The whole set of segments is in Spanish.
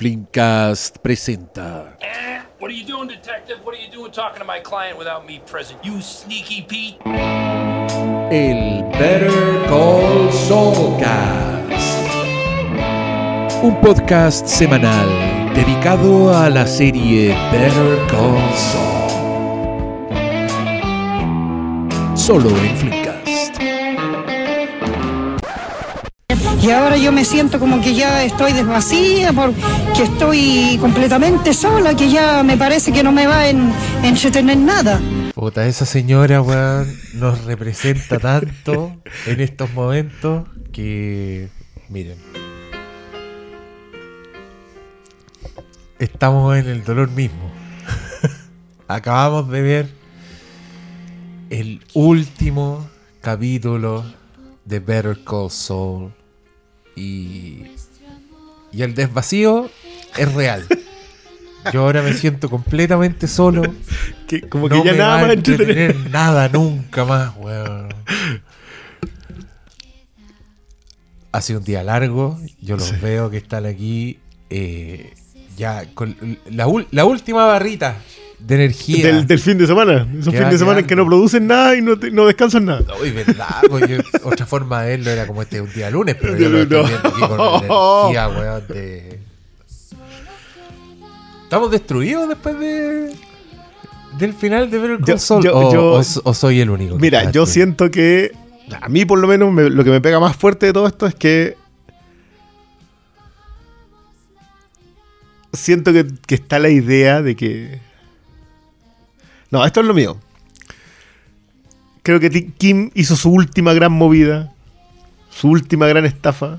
Flimcast presenta Eh, What are you doing, detective? What are you doing talking to my client without me present? You sneaky Pete. el Better Call Saulcast. Un podcast semanal dedicado a la serie Better Call Saul. Solo en Flimcast. Y ahora yo me siento como que ya estoy desvacía, porque estoy completamente sola, que ya me parece que no me va a en- entretener nada. Puta, esa señora, weón, nos representa tanto en estos momentos que. Miren. Estamos en el dolor mismo. Acabamos de ver el último capítulo de Better Call Saul. Y. Y el desvacío es real. Yo ahora me siento completamente solo. Que, como No que ya me nada va más a entretener. entretener nada nunca más, weón. Ha sido un día largo. Yo los veo que están aquí eh, ya con la última barrita de energía. Del, del fin de semana. Esos fines de semana en que no producen nada y no, te- no descansan nada. Uy, verdad, yo- otra forma de verlo era como este un día lunes, pero yo lo estoy viendo aquí con energía, weón, de... ¿Estamos destruidos después de... del final de Better Call Yo- Saul? yo- o, yo- o- o soy el único? Mira, yo destruido? siento que. A mí, por lo menos, me- lo que me pega más fuerte de todo esto es que. Siento que, que está la idea de que. No, esto es lo mío. Creo que Kim hizo su última gran movida. Su última gran estafa.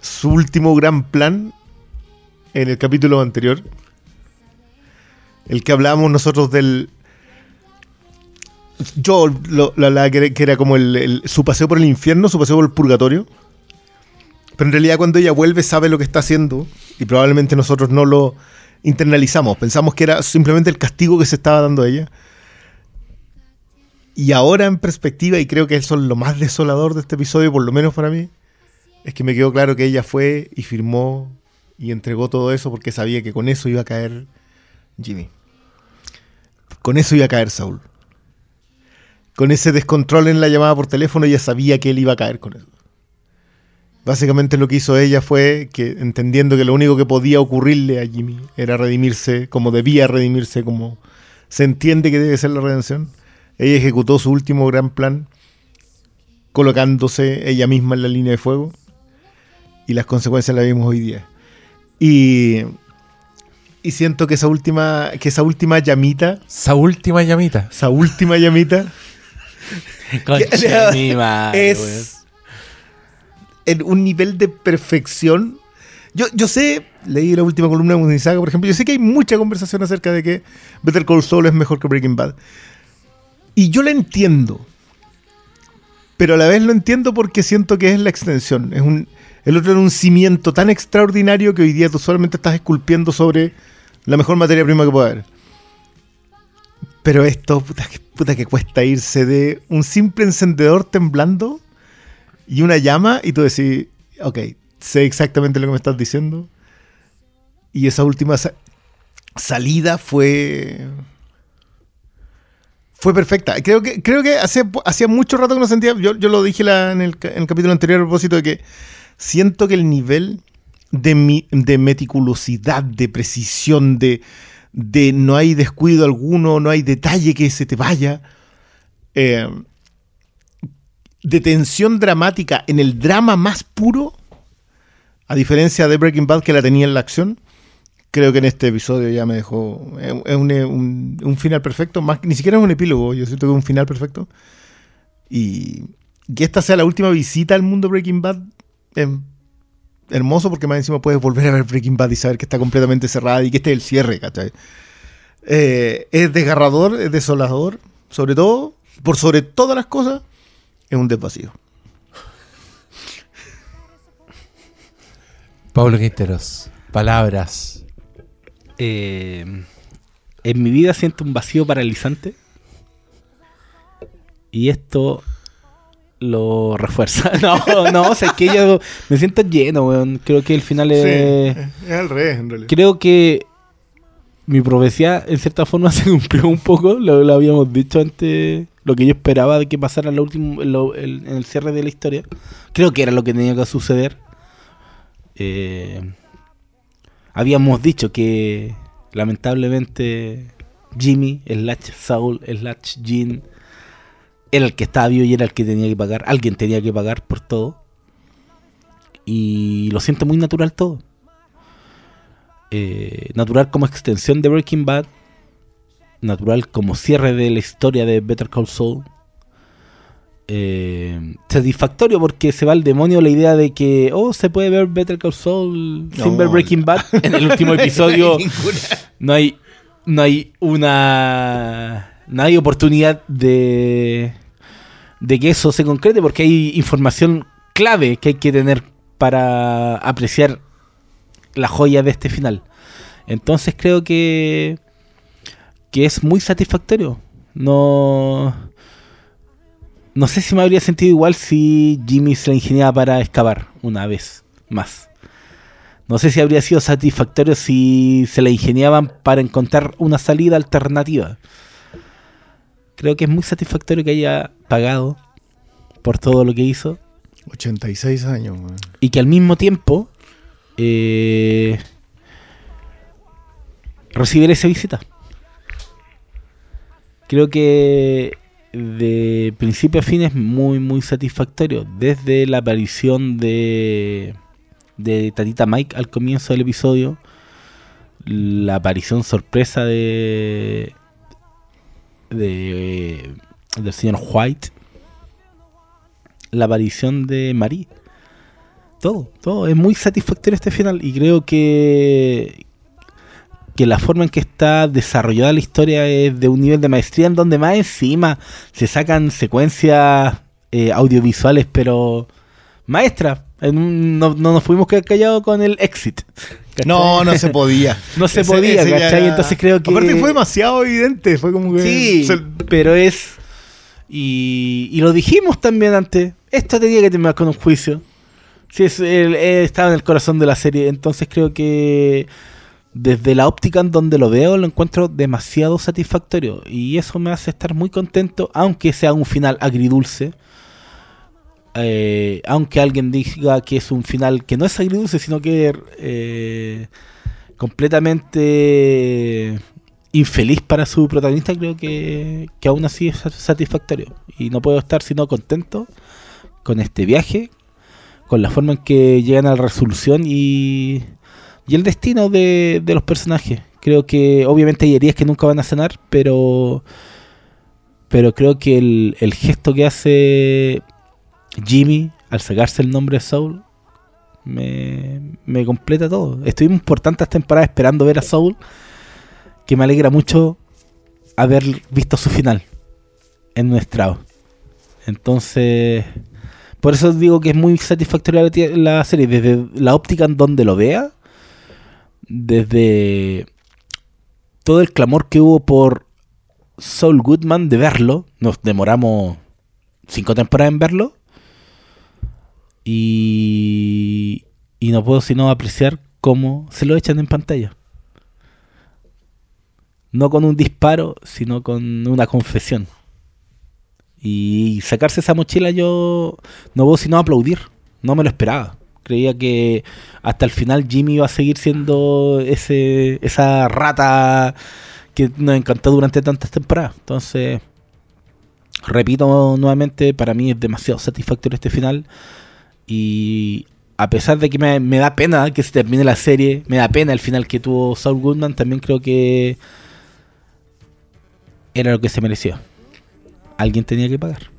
Su último gran plan. En el capítulo anterior. El que hablábamos nosotros del. Yo lo, hablaba que era, como el- su paseo por el infierno, su paseo por el purgatorio. Pero en realidad cuando ella vuelve sabe lo que está haciendo y probablemente nosotros no lo internalizamos. Pensamos que era simplemente el castigo que se estaba dando a ella. Y ahora en perspectiva, y creo que eso es lo más desolador de este episodio, por lo menos para mí, es que me quedó claro que ella fue y firmó y entregó todo eso porque sabía que con eso iba a caer Jimmy. Con eso iba a caer Saúl con ese descontrol en la llamada por teléfono, ella sabía que él iba a caer con eso. Básicamente lo que hizo ella fue que, entendiendo que lo único que podía ocurrirle a Jimmy era redimirse como debía redimirse, como se entiende que debe ser la redención, ella ejecutó su último gran plan colocándose ella misma en la línea de fuego y las consecuencias las vimos hoy día. Y, y siento que esa última, que esa última llamita, Esa última llamita. esa última llamita mi madre, es en un nivel de perfección. Yo, yo sé, leí la última columna de Munizaga, por ejemplo, yo sé que hay mucha conversación acerca de que Better Call Saul es mejor que Breaking Bad. Y yo la entiendo. Pero a la vez lo entiendo porque siento que es la extensión. Es un, el otro era un cimiento tan extraordinario que hoy día tú solamente estás esculpiendo sobre la mejor materia prima que puede haber. Pero esto, puta, que- puta que cuesta irse de un simple encendedor temblando y una llama y tú decís, ok, sé exactamente lo que me estás diciendo. Y esa última sa- salida fue... Fue perfecta. Creo que, creo que hace, hacía mucho rato que no sentía, yo, yo lo dije la- en, el, en el capítulo anterior a propósito de que siento que el nivel de, mi- de meticulosidad, de precisión, de, de no hay descuido alguno, no hay detalle que se te vaya, eh, de tensión dramática en el drama más puro, a diferencia de Breaking Bad que la tenía en la acción, creo que en este episodio ya me dejó. Es un, un- final perfecto, más, ni siquiera es un epílogo, yo siento que es un final perfecto. Y que esta sea la última visita al mundo Breaking Bad, hermoso porque más encima puedes volver a ver Breaking Bad y saber que está completamente cerrada y que este es el cierre, ¿cachai? Eh, es desgarrador, es desolador, sobre todo, por sobre todas las cosas, es un desvacío. Pablo Quinteros. Palabras. Eh, en mi vida siento un vacío paralizante. Y esto lo refuerza. No, no, o sea, es que yo me siento lleno, weón. Creo que el final es. Sí, es al revés, en realidad. Creo que mi profecía, en cierta forma, se cumplió un poco. Lo, habíamos dicho antes. Lo que yo esperaba de que pasara en, último, el cierre de la historia. Creo que era lo que tenía que suceder. Eh, habíamos dicho que lamentablemente Jimmy, slash Saul, slash Jean, era el que estaba vivo y era el que tenía que pagar. Alguien tenía que pagar por todo. Y lo siento muy natural todo. Eh, natural como extensión de Breaking Bad. Natural como cierre de la historia de Better Call Saul. Eh, satisfactorio porque se va al demonio la idea de que oh se puede ver Better Call Saul sin ver Breaking Bad en el último episodio no hay no hay una no hay oportunidad de de que eso se concrete porque hay información clave que hay que tener para apreciar la joya de este final. Entonces creo que que es muy satisfactorio. No no sé si me habría sentido igual si Jimmy se la ingeniaba para excavar una vez más. No sé si habría sido satisfactorio si se la ingeniaban para encontrar una salida alternativa. Creo que es muy satisfactorio que haya pagado por todo lo que hizo. 86 años, y que al mismo tiempo eh, recibir esa visita. Creo que de principio a fin es muy, muy satisfactorio. Desde la aparición de, de Tatita Mike al comienzo del episodio, la aparición sorpresa de, de del señor White, la aparición de Marie. Todo, todo. Es muy satisfactorio este final y creo que que la forma en que está desarrollada la historia es de un nivel de maestría en donde más encima se sacan secuencias eh, audiovisuales, pero maestras. No, no nos pudimos quedar callados con el exit. ¿cachai? No, no se podía. No se Ese- podía, ese ¿cachai? era- Entonces creo que- Aparte fue demasiado evidente, fue como que... Sí, se- pero es. Y, y lo dijimos también antes. Esto tenía que terminar con un juicio. Sí, es, eh, estaba en el corazón de la serie. Entonces creo que desde la óptica en donde lo veo, lo encuentro demasiado satisfactorio. Y eso me hace estar muy contento, aunque sea un final agridulce. Eh, aunque alguien diga que es un final que no es agridulce, sino que eh, completamente infeliz para su protagonista, creo que, que aún así es satisfactorio. Y no puedo estar sino contento con este viaje, con la forma en que llegan a la resolución y, y el destino de, los personajes. Creo que obviamente hay heridas que nunca van a sanar, pero, pero creo que el, gesto que hace Jimmy al sacarse el nombre de Soul me, me completa todo. Estuvimos por tantas temporadas esperando ver a Soul que me alegra mucho haber visto su final en nuestra Entonces, por eso digo que es muy satisfactoria la, la serie, desde la óptica en donde lo vea, desde todo el clamor que hubo por Saul Goodman de verlo, nos demoramos cinco temporadas en verlo, y no puedo sino apreciar cómo se lo echan en pantalla. No con un disparo, sino con una confesión. Y sacarse esa mochila yo no puedo sino aplaudir. No me lo esperaba. Creía que hasta el final Jimmy iba a seguir siendo ese esa rata que nos encantó durante tantas temporadas. Entonces, repito nuevamente, para mí es demasiado satisfactorio este final. Y a pesar de que me, me da pena que se termine la serie, me da pena el final que tuvo Saul Goodman, también creo que era lo que se mereció. Alguien tenía que pagar.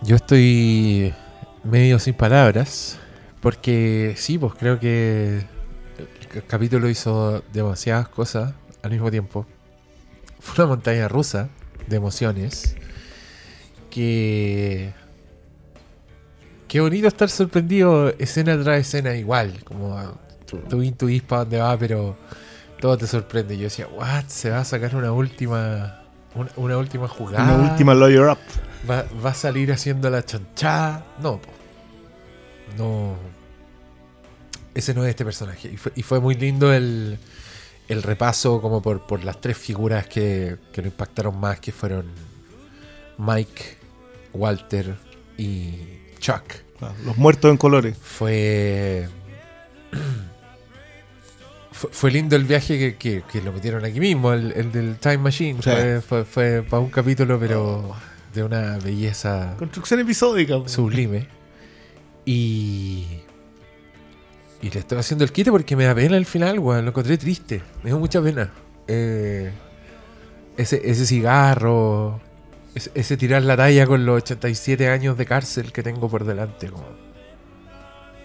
Yo estoy medio sin palabras. Porque sí, pues creo que el capítulo hizo demasiadas cosas al mismo tiempo. Fue una montaña rusa de emociones. Que. Qué bonito estar sorprendido escena tras escena igual. Como tú, tú intuís para dónde va, pero. todo te sorprende. Yo decía, what, se va a sacar una última, una, una última jugada. Una última lawyer up. Va, va a salir haciendo la chanchada. No, po. no. Ese no es este personaje. Y fue, y fue muy lindo el, el repaso como por, por las tres figuras que, que lo impactaron más, que fueron Mike, Walter y Chuck. Ah, Los muertos en colores. Fue. Fue, fue lindo el viaje que, que- que lo metieron aquí mismo, el, el del Time Machine. Sí. Fue, fue, fue para un capítulo, pero de una belleza Construcción episódica. po. sublime. Y. Y le estoy haciendo el quite porque me da pena el final, weón. Lo encontré triste. Me dio mucha pena. Eh, ese, ese cigarro. Ese, ese tirar la talla con los 87 años de cárcel que tengo por delante. como-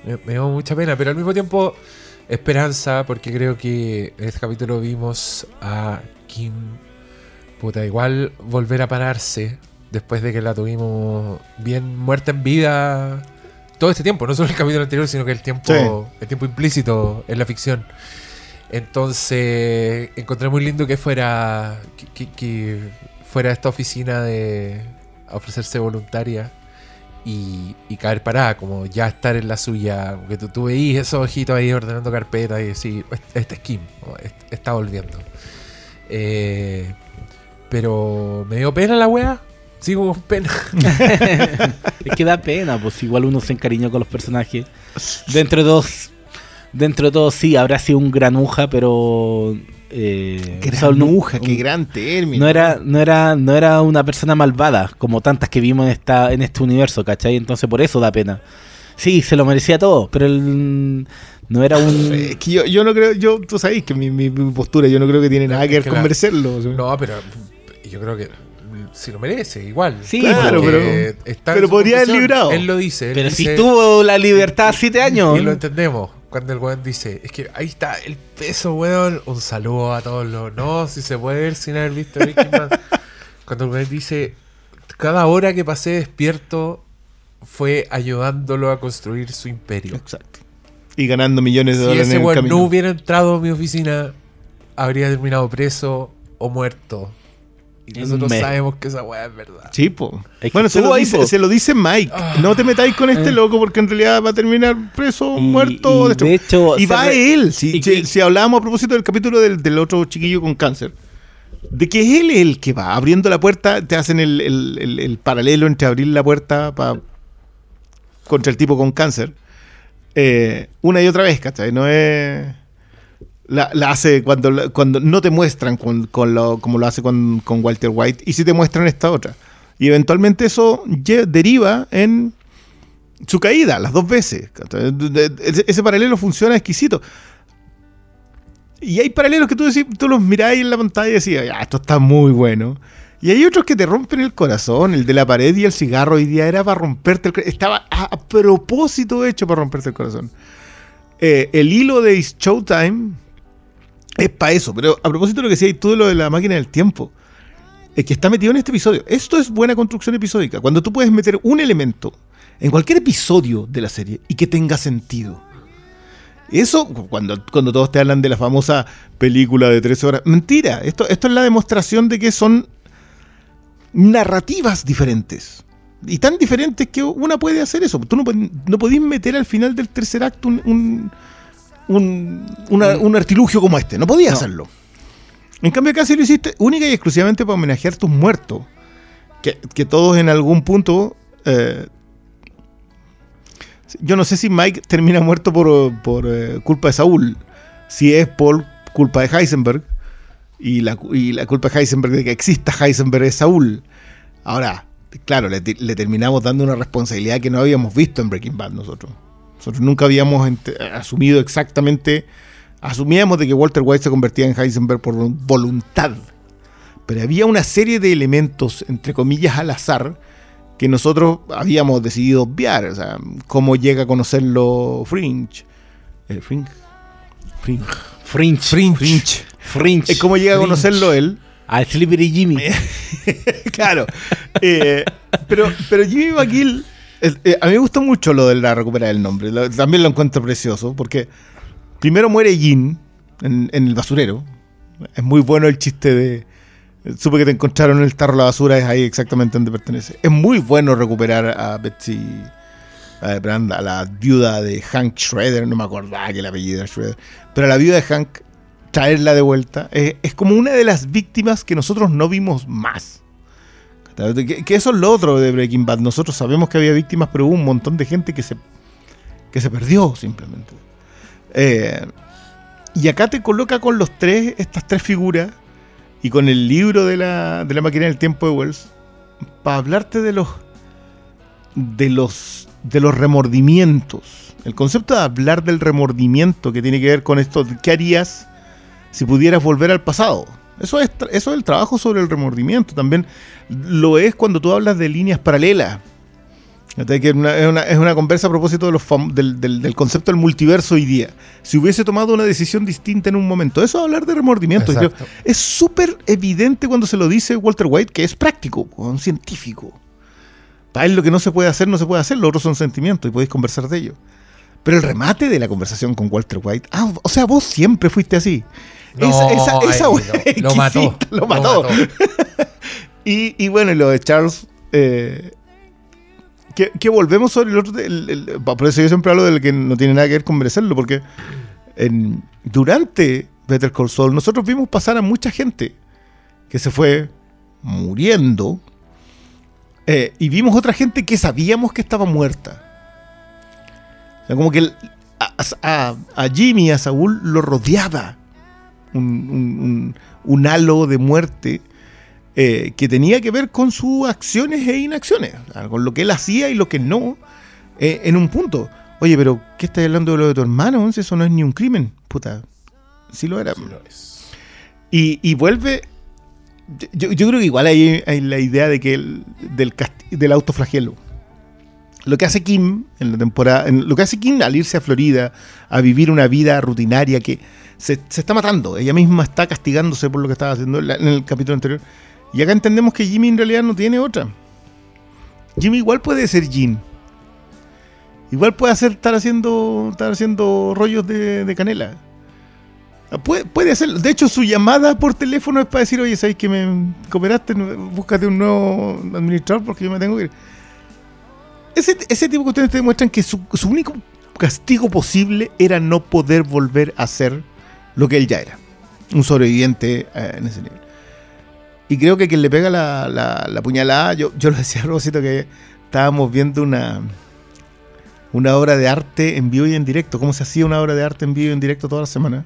Me, me dio mucha pena, pero al mismo tiempo esperanza porque creo que en este capítulo vimos a Kim. Puta, igual volver a pararse después de que la tuvimos bien muerta en vida todo este tiempo, no solo el capítulo anterior, sino que el tiempo, el tiempo implícito en la ficción. Entonces, encontré muy lindo que fuera que, que- que fuera esta oficina de a ofrecerse voluntaria y, y caer parada, como ya estar en la suya, que tú, tú veís esos ojitos ahí ordenando carpetas y decís, este, es Kim, este- está volviendo. Eh, pero me dio pena la wea, sigo con pena. Es que da pena, pues igual uno se encariñó con los personajes. Dentro de todos, dentro de todos sí, habrá sido un granuja, pero eh, Granuja, qué gran término. no era, no era, no era una persona malvada, como tantas que vimos en esta, en este universo, ¿cachai? Entonces por eso da pena. Sí, se lo merecía todo, pero él no era un. Es que yo, yo no creo, yo, tú sabes que mi, mi- mi postura, yo no creo que tiene nada Es que ver con merecerlo. No, pero yo creo que si lo merece, igual. Sí, Claro, pero- pero podría haber librado. Él lo dice. él pero si dice- tuvo la libertad siete años. Y lo entendemos. Cuando el weón dice, es que ahí está el peso, weón. Un saludo a todos los. No, si se puede ver sin haber visto Breaking Bad. Cuando el weón dice, cada hora que pasé despierto fue ayudándolo a construir su imperio. Exacto. Y ganando millones de Si dólares ese en el weón no hubiera entrado a mi oficina, habría terminado preso o muerto. Y nosotros sabemos que esa weá es verdad. Sí, po. Es que Bueno, se lo, ahí, dice, po. se lo dice Mike. Ah. No te metáis con este Eh. loco porque en realidad va a terminar preso, Y- muerto. y de hecho, y se va re- él. Si, y- si- y- si hablábamos a propósito del capítulo del, del otro chiquillo con cáncer, de que es él el que va abriendo la puerta, te hacen el, el- el- el paralelo entre abrir la puerta pa- contra el tipo con cáncer. eh, una y otra vez, ¿cachai? No es. La, hace cuando, cuando no te muestran con, con lo, como lo hace con, con Walter White y sí te muestran esta otra. Y eventualmente eso deriva en su caída, las dos veces. Ese, paralelo funciona exquisito. Y hay paralelos que tú, decís, tú los miráis en la pantalla y decías, ya, esto está muy bueno. Y hay otros que te rompen el corazón. El de la pared y el cigarro hoy día era para romperte el corazón. Estaba a, propósito hecho para romperte el corazón. Eh, el hilo de Showtime es para eso. Pero a propósito de lo que decías tú de lo de la máquina del tiempo, es que está metido en este episodio. Esto es buena construcción episódica. Cuando tú puedes meter un elemento en cualquier episodio de la serie y que tenga sentido. Eso, cuando, cuando todos te hablan de la famosa película de 13 horas, mentira. Esto, esto es la demostración de que son narrativas diferentes. Y tan diferentes que una puede hacer eso. Tú no, no podís meter al final del tercer acto un, un, una- un artilugio como este. No podías No. hacerlo. En cambio, sí lo hiciste única y exclusivamente para homenajear tus muertos. Que, que todos en algún punto. eh, yo no sé si Mike termina muerto por, por, eh, culpa de Saúl. Si es por culpa de Heisenberg. Y la, y la culpa de Heisenberg de que exista Heisenberg es Saúl. Ahora, claro, le, le terminamos dando una responsabilidad que no habíamos visto en Breaking Bad nosotros. Nosotros nunca habíamos ent- asumido exactamente. Asumíamos de que Walter White se convertía en Heisenberg por voluntad. Pero había una serie de elementos, entre comillas, al azar, que nosotros habíamos decidido obviar. O sea, cómo llega a conocerlo Fringe. ¿El Fringe? Fringe. Fringe. Fringe. Fringe. Eh, ¿Cómo llega a conocerlo él? Al Slippery Jimmy. claro. Eh, pero, pero Jimmy McGill, eh, eh, a mí me gusta mucho lo de la recuperar el nombre. También lo encuentro precioso, porque primero muere Jean, en, el basurero. Es muy bueno el chiste de. Supe que te encontraron en el tarro de la basura, es ahí exactamente donde pertenece. Es muy bueno recuperar a Betsy a, Brand, a la viuda de Hank Schroeder, no me acordaba que el apellido era Schroeder, pero a la viuda de Hank, traerla de vuelta, es como una de las víctimas que nosotros no vimos más. Que, eso es lo otro de Breaking Bad. Nosotros sabemos que había víctimas, pero hubo un montón de gente que se, que se perdió simplemente. Eh, y acá te coloca con los tres, estas tres figuras, y con el libro de la, de la máquina del tiempo de Wells, para hablarte de los de los de los remordimientos. El concepto de hablar del remordimiento que tiene que ver con esto, ¿qué harías si pudieras volver al pasado? Eso es, eso es el trabajo sobre el remordimiento. También lo es cuando tú hablas de líneas paralelas. Que Es una, es, una, es una conversa a propósito de los del, del- del concepto del multiverso hoy día. Si hubiese tomado una decisión distinta en un momento, eso es hablar de remordimiento. Y creo- Exacto. es súper evidente cuando se lo dice Walter White, que es práctico, un científico. Para él lo que no se puede hacer, no se puede hacer, los otros son sentimientos y podéis conversar de ello. Pero el remate de la conversación con Walter White, ah, o sea, vos siempre fuiste así. No, esa esa, esa ay, wea lo, lo mató. Lo mató. Y, y bueno, y lo de Charles. eh, que, que volvemos sobre el otro. el- el- por eso yo siempre hablo del que no tiene nada que ver con merecerlo, porque en- durante Better Call Saul nosotros vimos pasar a mucha gente que se fue muriendo. eh, y vimos otra gente que sabíamos que estaba muerta. O sea, como que el- a, a- a Jimmy, a Saúl, lo rodeaba un, un- un- un halo de muerte eh, que tenía que ver con sus acciones e inacciones, con lo que él hacía y lo que no, eh, en un punto. Oye, pero ¿qué estás hablando de lo de tu hermano? Eso no es ni un crimen. Puta, sí lo era. Y, y vuelve. Yo, yo creo que igual hay, hay la idea de que el- del, del autoflagelo. Lo que hace Kim en la temporada. lo que hace Kim al irse a Florida a vivir una vida rutinaria que se, se está matando. Ella misma está castigándose por lo que estaba haciendo en, el capítulo anterior. Y acá entendemos que Jimmy en realidad no tiene otra. Jimmy igual puede ser Jim. Igual puede hacer, estar haciendo, estar haciendo rollos de, de canela. Ah, Puede, puede hacerlo. De hecho, su llamada por teléfono es para decir, oye, ¿sabes que me cooperaste? Búscate un nuevo administrador porque yo me tengo que ir. Ese, ese tipo de cuestiones te demuestran que su, su único castigo posible era no poder volver a ser lo que él ya era. Un sobreviviente eh, en ese nivel. Y creo que quien le pega la, la, la puñalada, yo, yo lo decía a propósito que estábamos viendo una, una obra de arte en vivo y en directo, cómo se hacía una obra de arte en vivo y en directo toda la semana.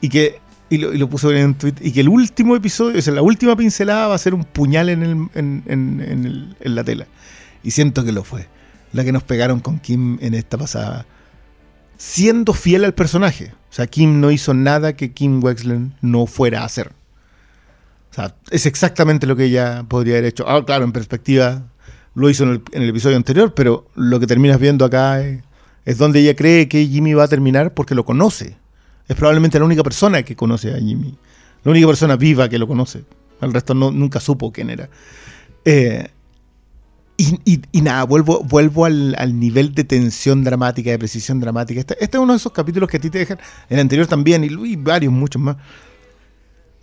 Y que, y lo, y lo puse en tweet, y que el último episodio, o sea, la última pincelada va a ser un puñal en, el, en, en- en el- en la tela. Y siento que lo fue. La que nos pegaron con Kim en esta pasada. Siendo fiel al personaje. O sea, Kim no hizo nada que Kim Wexler no fuera a hacer. O sea, es exactamente lo que ella podría haber hecho. Ah, claro, en perspectiva lo hizo en el, episodio anterior, pero lo que terminas viendo acá es, es donde ella cree que Jimmy va a terminar porque lo conoce. Es probablemente la única persona que conoce a Jimmy. La única persona viva que lo conoce. El resto nunca supo quién era. Eh, y, y- y nada, vuelvo, vuelvo al, al nivel de tensión dramática, de precisión dramática. Este, este es uno de esos capítulos que a ti te dejan, el anterior también, y, y varios, muchos más,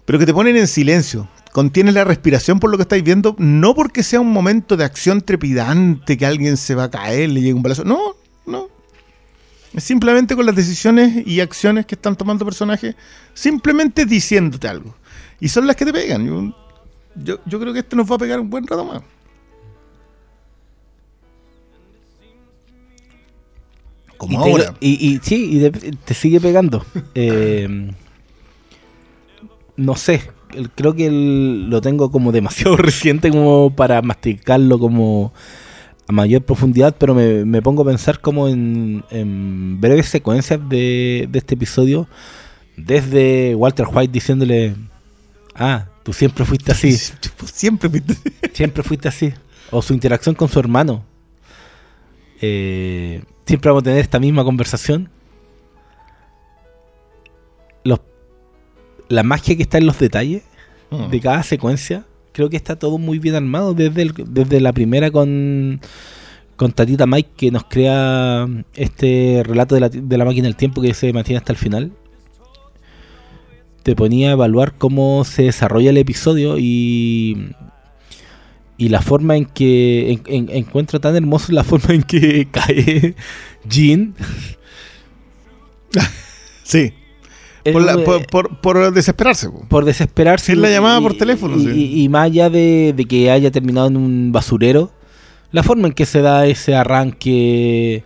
pero que te ponen en silencio. Contienes la respiración por lo que estáis viendo, no porque sea un momento de acción trepidante, que alguien se va a caer, le llega un balazo. No, no. Es simplemente con las decisiones y acciones que están tomando personajes, simplemente diciéndote algo. Y son las que te pegan. Yo, yo, yo creo que este nos va a pegar un buen rato más. Como y, te, ahora. y, y sí, y de- te sigue pegando. Eh, no sé, creo que el- lo tengo como demasiado reciente como para masticarlo como a mayor profundidad, pero me, me pongo a pensar como en, en breves secuencias de, de este episodio, desde Walter White diciéndole, ah, tú siempre fuiste así, Siempre fuiste- siempre fuiste así, o su interacción con su hermano. Eh, siempre vamos a tener esta misma conversación. Los, la magia que está en los detalles Mm. de cada secuencia, creo que está todo muy bien armado desde, el- desde la primera con, con Tatita Mike que nos crea este relato de la, de la máquina del tiempo que se mantiene hasta el final. te ponía a evaluar cómo se desarrolla el episodio y y la forma en que en- en- encuentro tan hermoso la forma en que cae Jean Sí. Por, la- por, por- por desesperarse. po. por desesperarse. Sí, la llamaba y- por teléfono, Y, sí. y- y más allá de, de que haya terminado en un basurero, la forma en que se da ese arranque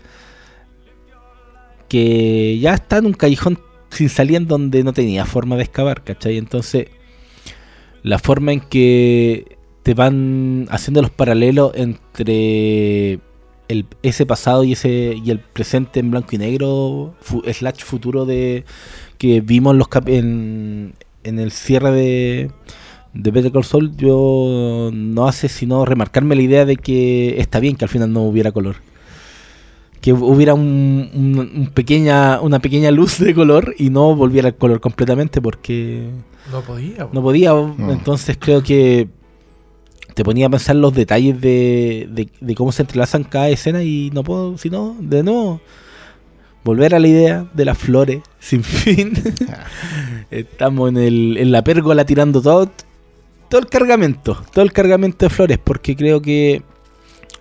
que ya está en un callejón sin salida en donde no tenía forma de excavar, ¿cachai? Entonces, la forma en que te van haciendo los paralelos entre el, ese pasado y ese y el presente en blanco y negro, fu- slash futuro de que vimos los cap- en, en el cierre de, de Better Call Saul, yo no hace sino remarcarme la idea de que está bien que al final no hubiera color. Que hubiera un, un- un pequeña, una pequeña luz de color y no volviera al color completamente porque No podía. po. no podía. Entonces creo que te ponía a pensar los detalles de, de- cómo se entrelazan cada escena y no puedo, sino de nuevo, volver a la idea de las flores sin fin. Estamos en, el, en la pérgola tirando todo, todo el cargamento, todo el cargamento de flores, porque creo que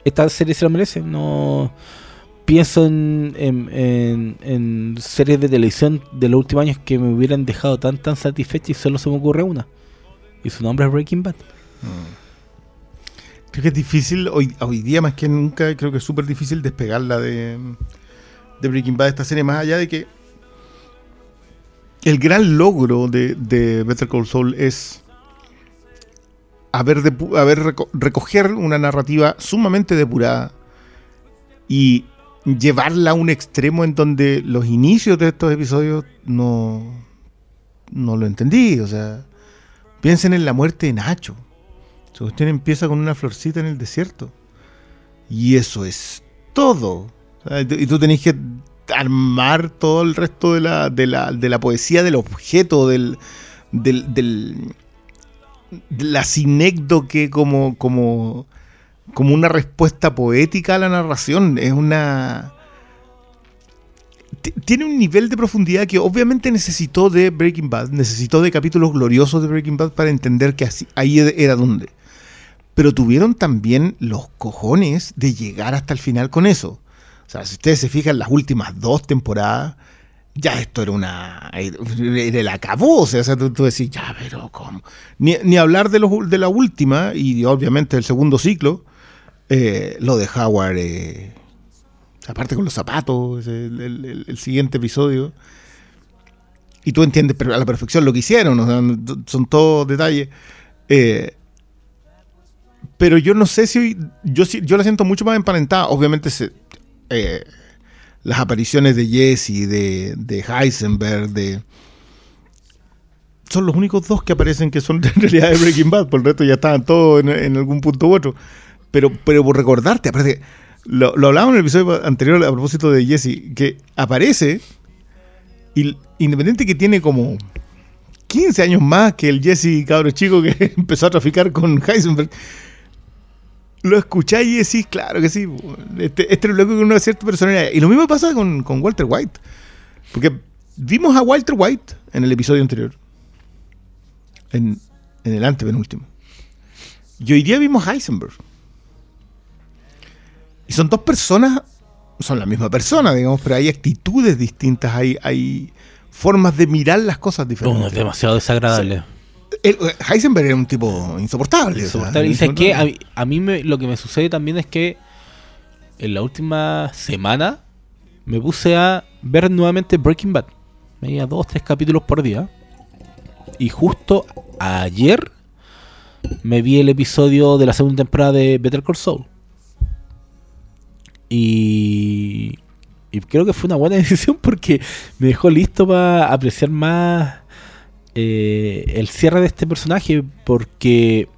esta serie se lo merece. No pienso en, en- en- series de televisión de los últimos años que me hubieran dejado tan tan satisfecha y solo se me ocurre una. Y su nombre es Breaking Bad. Creo que es difícil, hoy, día más que nunca, creo que es súper difícil despegarla de, de Breaking Bad, esta serie, más allá de que el gran logro de, Better Call Saul es haber, recoger una narrativa sumamente depurada y llevarla a un extremo en donde los inicios de estos episodios no, no lo entendí. O sea, piensen en la muerte de Nacho. Esa cuestión empieza con una florcita en el desierto. Y eso es todo. Y tú tenés que armar todo el resto de la, de la, de la poesía del objeto, del, del, del- de la sinécdoque como, como, como una respuesta poética a la narración. Es una... ti- Tiene un nivel de profundidad que obviamente necesitó de Breaking Bad, necesitó de capítulos gloriosos de Breaking Bad para entender que así, ahí era donde. Pero tuvieron también los cojones de llegar hasta el final con eso. O sea, si ustedes se fijan, las últimas dos temporadas, ya esto era una. Era el acabó. O sea, tú, tú ya, pero ¿cómo? Ni, hablar de, los, de la última y obviamente del segundo ciclo, eh, lo de Howard. eh, aparte con los zapatos, el, el- siguiente episodio. Y tú entiendes a la perfección lo que hicieron, o sea, son todos detalles. Eh, pero yo no sé si yo, yo la siento mucho más emparentada. Obviamente eh, las apariciones de Jesse, de, de Heisenberg, de son los únicos dos que aparecen que son en realidad de Breaking Bad. Por el resto ya estaban todos en, algún punto u otro. Pero, pero por recordarte, aparte, lo, lo hablábamos en el episodio anterior a propósito de Jesse, que aparece y independiente que tiene como 15 años más que el Jesse cabro chico que empezó a traficar con Heisenberg. Lo escucháis y decís, claro que sí, este, este es loco con una cierta personalidad. Y lo mismo pasa con, con Walter White. Porque vimos a Walter White en el episodio anterior. En, en el antepenúltimo. Y hoy día vimos a Heisenberg. Y son dos personas, son la misma persona, digamos, pero hay actitudes distintas, hay, hay formas de mirar las cosas diferentes. Uno es demasiado desagradable. El- Heisenberg era un tipo insoportable. o sea, Insoportable. Qué? a, mí- a mí me- lo que me sucede también es que en la última semana me puse a ver nuevamente Breaking Bad. Me veía dos, tres capítulos por día. Y justo ayer me vi el episodio de la segunda temporada de Better Call Saul. Y, y creo que fue una buena decisión porque me dejó listo para apreciar más eh, el cierre de este personaje. Porque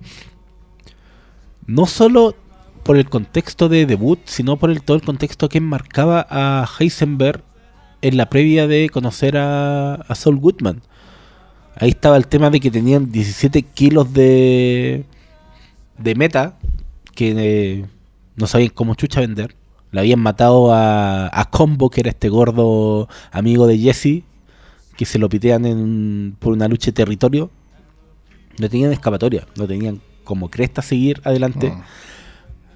no solo por el contexto de debut, sino por el, todo el contexto que enmarcaba a Heisenberg en la previa de conocer a, a Saul Goodman. Ahí estaba el tema de que tenían 17 kilos de, de meta que eh, no sabían cómo chucha vender. Le habían matado a, a Combo, que era este gordo amigo de Jesse, que se lo pitean en, por una lucha de territorio, no tenían escapatoria, no tenían como cresta seguir adelante. Mm.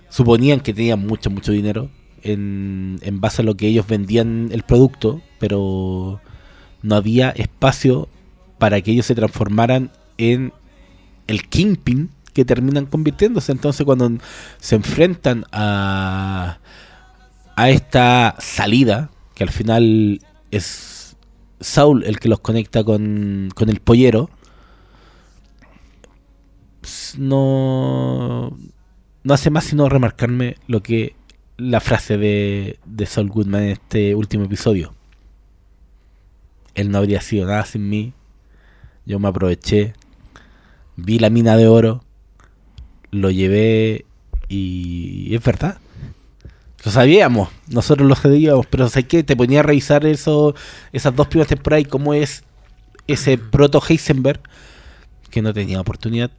Suponían que tenían mucho, mucho dinero en, en base a lo que ellos vendían el producto, pero no había espacio para que ellos se transformaran en el Kingpin que terminan convirtiéndose. Entonces cuando se enfrentan a, a esta salida, que al final es Saul el que los conecta con, con el pollero, no, no hace más sino remarcarme lo que la frase de, de Saul Goodman en este último episodio. Él no habría sido nada sin mí. Yo me aproveché. Vi la mina de oro. Lo llevé. Y es verdad. Lo sabíamos. Nosotros lo sabíamos. Pero sé que te ponía a revisar eso, esas dos primeras temporadas y cómo es ese proto Heisenberg. Que no tenía oportunidad.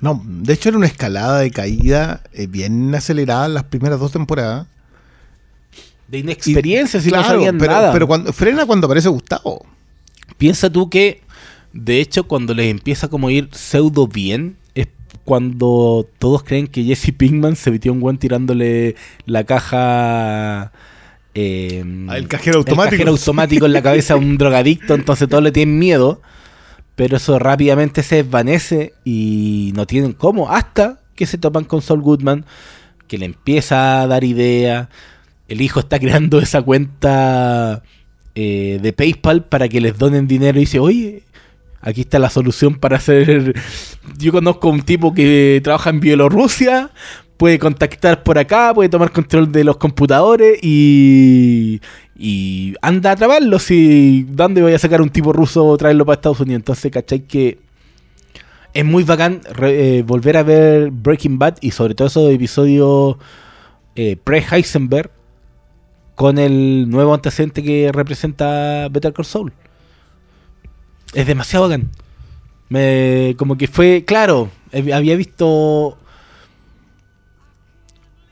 No, de hecho era una escalada de caída eh, bien acelerada las primeras dos temporadas. De inexperiencia, si no Claro, sabían pero, nada. pero cuando, frena cuando aparece Gustavo. Piensa tú que, de hecho, cuando les empieza como a ir pseudo bien, cuando todos creen que Jesse Pinkman se metió un buen tirándole la caja. eh, el cajero automático. cajero automático en la cabeza a un drogadicto, entonces todos le tienen miedo. Pero eso rápidamente se desvanece y no tienen cómo. Hasta que se topan con Saul Goodman, que le empieza a dar idea. El hijo está creando esa cuenta eh, de PayPal para que les donen dinero y dice, oye, aquí está la solución para hacer... Yo conozco un tipo que trabaja en Bielorrusia, puede contactar por acá, puede tomar control de los computadores y... Y anda a trabarlos y ¿dónde voy a sacar un tipo ruso traerlo para Estados Unidos? Entonces, ¿cachai? Que es muy bacán re- eh, volver a ver Breaking Bad y sobre todo esos episodios eh, pre-Heisenberg con el nuevo antecedente que representa Better Call Saul. Es demasiado bacán. Me, como que fue, claro, había visto...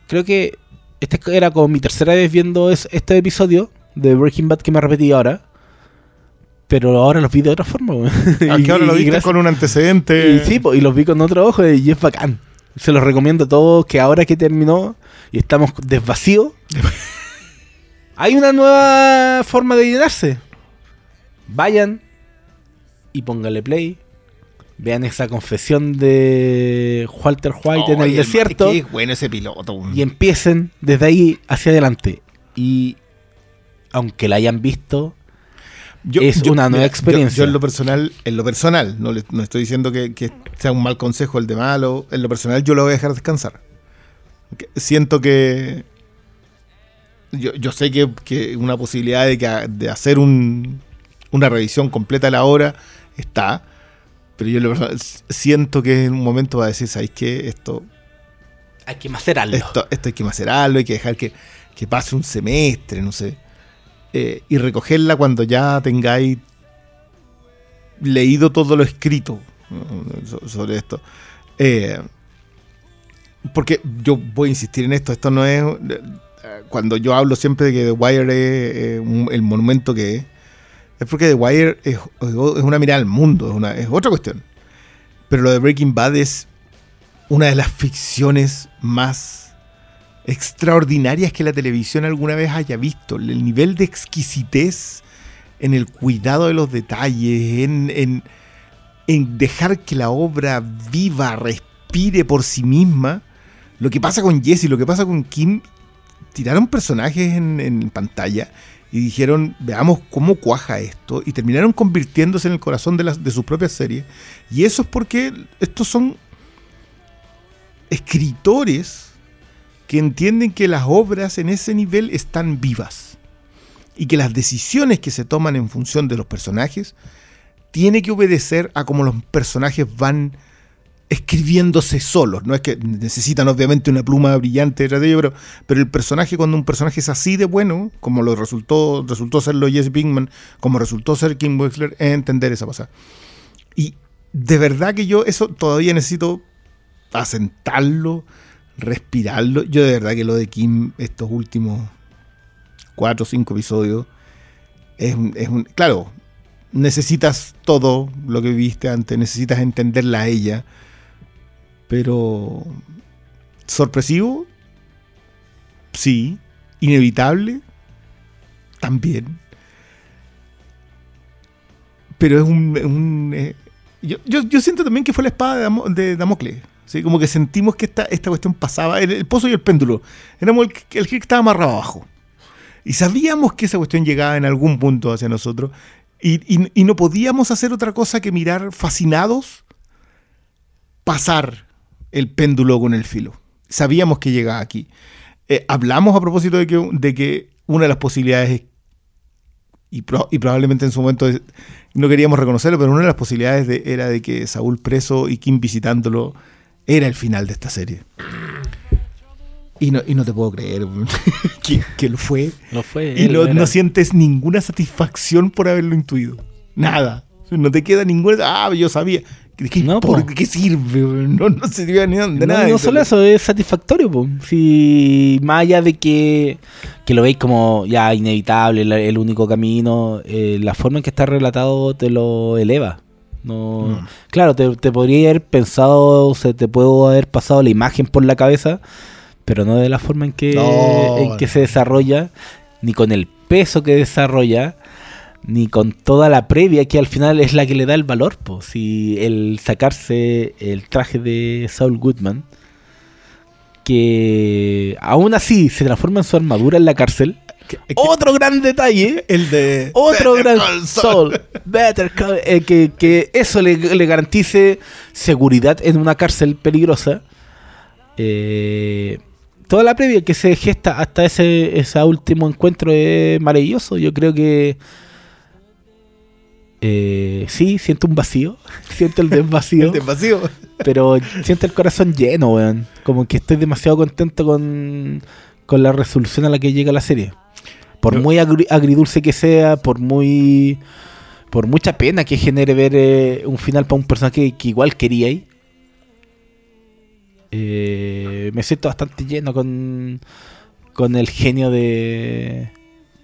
Creo que esta era como mi tercera vez viendo es- este episodio de Breaking Bad que me repetí ahora. Pero ahora los vi de otra forma. Aquí Y- ahora lo y viste gracias- con un antecedente. y sí, y los vi con otro ojo y es bacán. Se los recomiendo a todos que ahora que terminó y estamos desvacíos, hay una nueva forma de llenarse. Vayan y póngale play. Vean esa confesión de Walter White en el desierto Qué bueno ese piloto. y empiecen desde ahí hacia adelante. Y aunque la hayan visto, es una nueva mira, experiencia. Yo, yo en lo personal, en lo personal, no, le- no estoy diciendo que, que sea un mal consejo el de malo. En lo personal, yo lo voy a dejar descansar. Siento que. Yo, yo sé que, que una posibilidad de, que, de hacer un, una revisión completa de la obra está. Pero yo lo siento que en un momento va a decir, ¿sabéis qué? Esto, hay que macerarlo. esto, esto hay que macerarlo, hay que dejar que, que pase un semestre, no sé. Eh, y recogerla cuando ya tengáis leído todo lo escrito so- sobre esto. Eh, porque yo voy a insistir en esto, esto no es... eh, Cuando yo hablo siempre de que The Wire es eh, un- el monumento que es, es porque The Wire es, una mirada al mundo, es, otra cuestión. Pero lo de Breaking Bad es una de las ficciones más extraordinarias que la televisión alguna vez haya visto. El nivel de exquisitez en el cuidado de los detalles, en, en- dejar que la obra viva, respire por sí misma. Lo que pasa con Jesse, lo que pasa con Kim, tiraron personajes en pantalla y dijeron, veamos cómo cuaja esto, y terminaron convirtiéndose en el corazón de, las, de sus propias series. Y eso es porque estos son escritores que entienden que las obras en ese nivel están vivas y que las decisiones que se toman en función de los personajes tiene que obedecer a cómo los personajes van escribiéndose solos. No es que necesitan obviamente una pluma brillante detrás de ellos, pero, pero el personaje, cuando un personaje es así de bueno, como lo resultó, resultó serlo Jesse Pinkman, como resultó ser Kim Wexler, es entender esa pasada. Y de verdad que yo eso todavía necesito asentarlo, respirarlo. Yo de verdad que lo de Kim, estos últimos cuatro o cinco episodios, es es un- claro, necesitas todo lo que viviste antes, necesitas entenderla a ella. Pero sorpresivo, sí. Inevitable, también. Pero es un... un, eh, yo, yo- yo siento también que fue la espada de, Damo- de Damocles. ¿sí? Como que sentimos que esta, esta cuestión pasaba. El, pozo y el péndulo. Éramos el, que- estaba amarrado abajo. Y sabíamos que esa cuestión llegaba en algún punto hacia nosotros. Y- y no podíamos hacer otra cosa que mirar fascinados pasar el péndulo con el filo. Sabíamos que llegaba aquí. Eh, hablamos a propósito de que, de que una de las posibilidades es y, pro- y probablemente en su momento no queríamos reconocerlo, pero una de las posibilidades de- era de que Saúl preso y Kim visitándolo era el final de esta serie. Y no, y no te puedo creer que, que lo fue. No fue. Y él, no sientes ninguna satisfacción por haberlo intuido. Nada. No te queda ninguna. Ah, yo sabía. ¿De qué, No, por- po. ¿de qué sirve? No, no sirve ni de No, nada. no solo eso, es satisfactorio. po. Si más allá de que, que lo veis como ya inevitable, el, el único camino, eh, la forma en que está relatado te lo eleva. No, Mm. Claro, te, te podría haber pensado, se te puedo haber pasado la imagen por la cabeza, pero no de la forma en que, No, en que se desarrolla, ni con el peso que desarrolla, ni con toda la previa que al final es la que le da el valor. Pues, si el sacarse el traje de Saul Goodman, que aún así se transforma en su armadura en la cárcel. Otro gran detalle. El de. Otro Better gran Call Saul. Saul. Better Call- eh, que, que eso le, le garantice seguridad en una cárcel peligrosa. Eh, toda la previa que se gesta hasta ese, ese último encuentro es maravilloso. Yo creo que eh, sí, siento un vacío. Siento el desvacío. El pero siento el corazón lleno, weón. Como que estoy demasiado contento con, con la resolución a la que llega la serie. Por muy agri- agridulce que sea, por muy por mucha pena que genere ver eh, un final para un personaje que igual quería ahí. eh, me siento bastante lleno con, con el genio de,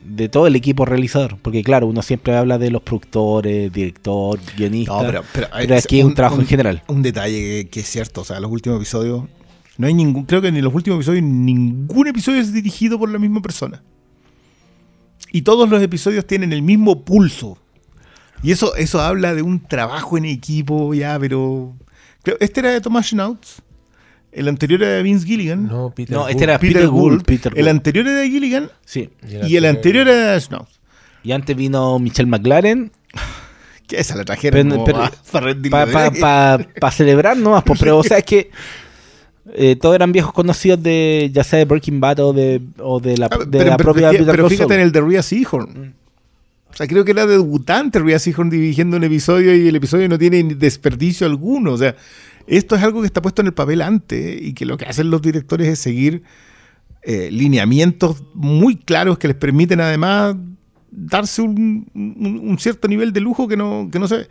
de todo el equipo realizador. Porque claro, uno siempre habla de los productores, director, guionista. No, pero, pero, pero aquí es un trabajo en general. Un detalle que, que es cierto, o sea, los últimos episodios, no hay ningún, creo que en los últimos episodios ningún episodio es dirigido por la misma persona. Y todos los episodios tienen el mismo pulso. Y eso, eso habla de un trabajo en equipo ya, pero... este era de Thomas Schnauz, el anterior era de Vince Gilligan. No, Peter. No, Gould. este era Peter, Gould. Peter El Gould. anterior era de Gilligan Sí. y el anterior era de Schnauz. Y antes vino Michelle McLaren Que esa la trajeron Pero- pero- para celebrar nomás. po, pero o sea, es que eh, todos eran viejos conocidos de ya sea de Breaking Bad o de, o de la, Ah, de pero, la pero- propia pero Peter Call fíjate en el de Rhea Seahorn. O sea, creo que era debutante Rhea Seahorn dirigiendo un episodio y el episodio no tiene desperdicio alguno. O sea, esto es algo que está puesto en el papel antes y que lo que hacen los directores es seguir eh, lineamientos muy claros que les permiten además darse un, cierto nivel de lujo que no, que no se ve.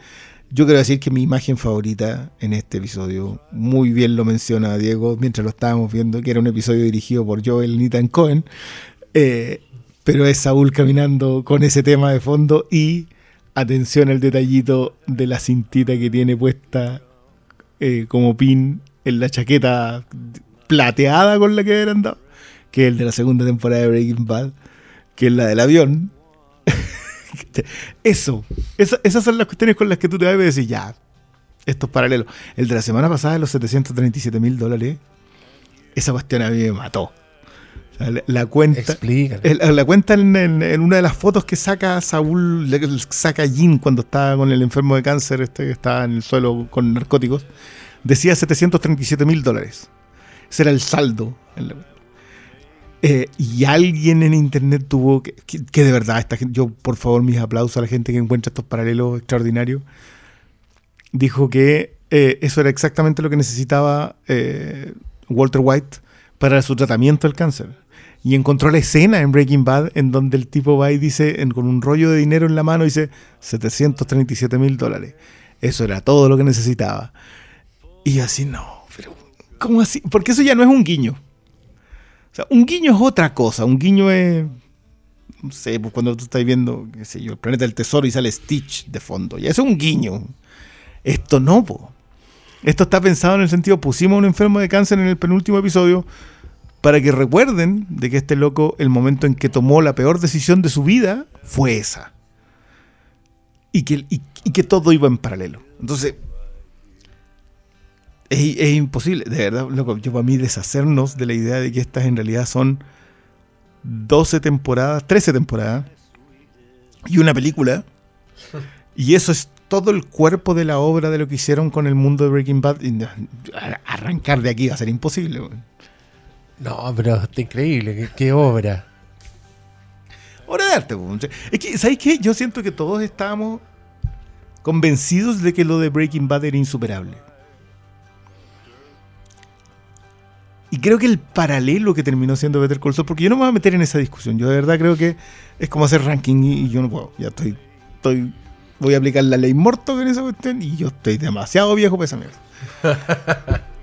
Yo quiero decir que mi imagen favorita en este episodio, muy bien lo menciona Diego mientras lo estábamos viendo, que era un episodio dirigido por Joel Nathan Cohen, eh, pero es Saúl caminando con ese tema de fondo y atención al detallito de la cintita que tiene puesta eh, como pin en la chaqueta plateada con la que habían andado, que el de la segunda temporada de Breaking Bad, que es la del avión. Eso, esa- esas son las cuestiones con las que tú te a decir, ya, esto es paralelo. El de la semana pasada de los 737 mil dólares, esa cuestión a mí me mató. La, la cuenta... El- la cuenta en, en- en una de las fotos que saca Saúl, saca Jin cuando estaba con el enfermo de cáncer, este que estaba en el suelo con narcóticos, decía 737 mil dólares. Ese era el saldo. la- Eh, y alguien en internet tuvo que, que- que de verdad, esta gente, yo por favor mis aplausos a la gente que encuentra estos paralelos extraordinarios, dijo que eh, eso era exactamente lo que necesitaba eh, Walter White para su tratamiento del cáncer. Y encontró la escena en Breaking Bad en donde el tipo va y dice, con un rollo de dinero en la mano, dice 737 mil dólares. Eso era todo lo que necesitaba. Y así, no, pero ¿cómo así? Porque eso ya no es un guiño. O sea, un guiño es otra cosa. Un guiño es no sé, pues cuando tú estás viendo, qué sé yo, el planeta del tesoro y sale Stitch de fondo. Y eso es un guiño. Esto no, po. Esto está pensado en el sentido, pusimos a un enfermo de cáncer en el penúltimo episodio para que recuerden de que este loco, el momento en que tomó la peor decisión de su vida, fue esa. Y que, y- y que todo iba en paralelo. Entonces, es, es imposible, de verdad, loco, yo para mí deshacernos de la idea de que estas en realidad son 12 temporadas, 13 temporadas y una película. Y eso es todo el cuerpo de la obra de lo que hicieron con el mundo de Breaking Bad. Y arrancar de aquí va a ser imposible. No, pero está increíble. Qué, qué obra. Obra de arte. Es que, ¿sabes qué? Yo siento que todos estábamos convencidos de que lo de Breaking Bad era insuperable. Y creo que el paralelo que terminó siendo Better Call Saul, porque yo no me voy a meter en esa discusión, yo de verdad creo que es como hacer ranking y, y yo no puedo, ya estoy, estoy, voy a aplicar la ley Morto en esa cuestión y yo estoy demasiado viejo para esa mierda.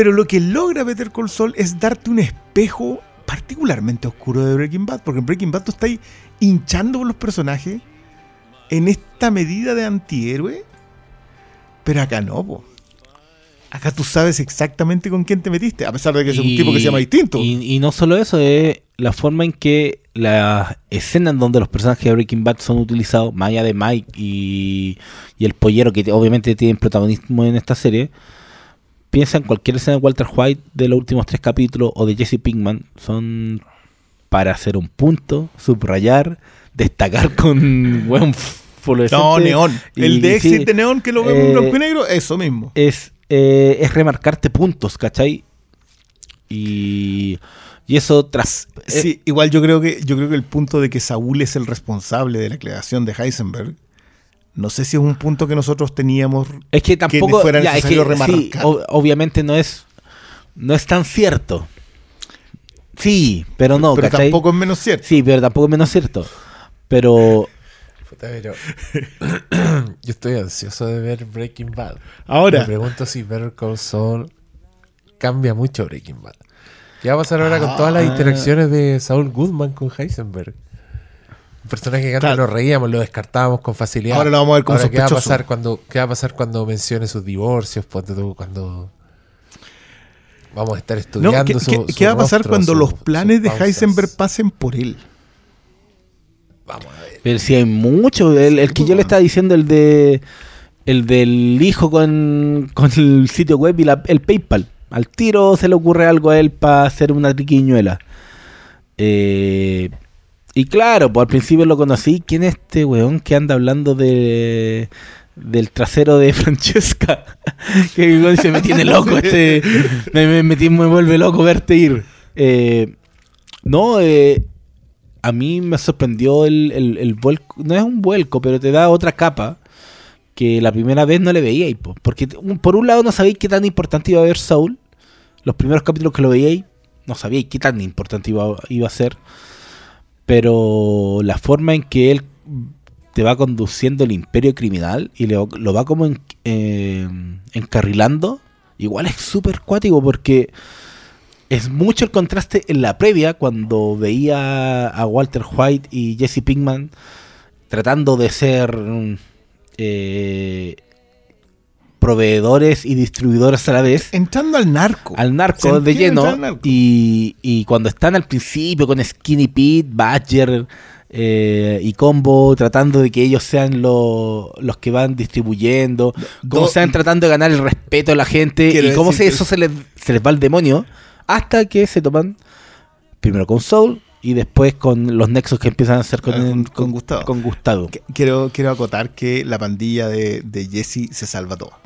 Pero lo que logra Better Call Saul es darte un espejo particularmente oscuro de Breaking Bad, porque en Breaking Bad tú estás hinchando por los personajes en esta medida de antihéroe, pero acá no, po. Acá tú sabes exactamente con quién te metiste, a pesar de que es un tipo que se llama distinto. Y, y no solo eso, es la forma en que la escena en donde los personajes de Breaking Bad son utilizados, más allá de Mike y, y el pollero, que obviamente tienen protagonismo en esta serie. Piensa en cualquier escena de Walter White de los últimos tres capítulos o de Jesse Pinkman. Son para hacer un punto, subrayar, destacar con buen fluorescente. no, Neón. El de sí, Exit de Neón que lo vemos en eh, blanco y negro, eso mismo. es, eh, es remarcarte puntos, ¿cachai? Y, y eso tras... eh, Sí, igual yo creo que yo creo que el punto de que Saúl es el responsable de la creación de Heisenberg, no sé si es un punto que nosotros teníamos es que tampoco... fuera ya, es necesario que, sí, remarcar. o- obviamente no es, no es tan cierto. Sí, pero no, pero ¿cachai? tampoco es menos cierto. Sí, pero tampoco es menos cierto. Pero Yo estoy ansioso de ver Breaking Bad. Me Ahora, pregunto si Better Call Saul cambia mucho Breaking Bad. ¿Qué va a pasar ahora con todas las Ah. interacciones de Saul Goodman con Heisenberg? Personaje que antes Claro. nos reíamos, lo descartábamos con facilidad. Ahora lo vamos a ver como Ahora, ¿qué va a sospechoso. pasar cuando qué va a pasar cuando mencione sus divorcios? Cuando vamos a estar no, estudiando ¿qué, su- qué- su qué va a pasar rostro, cuando su- los planes de? Heisenberg pasen por él? Vamos a ver. Pero si hay mucho, el, el que yo le estaba diciendo, el de el del hijo con, con el sitio web y la- el PayPal. Al tiro se le ocurre algo a él para hacer una triquiñuela. Eh, y claro, pues al principio lo conocí. ¿Quién es este weón que anda hablando de del trasero de Francesca? que se me tiene loco este. Me, me, me vuelve loco verte ir. Eh, no, eh, a mí me sorprendió el, el, el vuelco. No es un vuelco, pero te da otra capa que la primera vez no le veíais. po. Porque por un lado no sabéis qué tan importante iba a ver Saul. Los primeros capítulos que lo veíais, no sabíais qué tan importante iba, iba a ser. Pero la forma en que él te va conduciendo el imperio criminal y lo va como eh, encarrilando, igual es súper cuático porque es mucho el contraste en la previa cuando veía a Walter White y Jesse Pinkman tratando de ser mm, eh, proveedores y distribuidores a la vez Entrando al narco. al narco de lleno narco. y, y cuando están al principio con Skinny Pete, Badger eh, y Combo tratando de que ellos sean lo- los que van distribuyendo, cómo Do- están tratando de ganar el respeto de la gente y cómo se, eso se les, se les va al demonio hasta que se toman primero con Soul y después con los nexos que empiezan a hacer con, Ah, con- con Gustavo. con Gustavo. Que- Quiero, quiero acotar que la pandilla de, de Jesse se salva toda.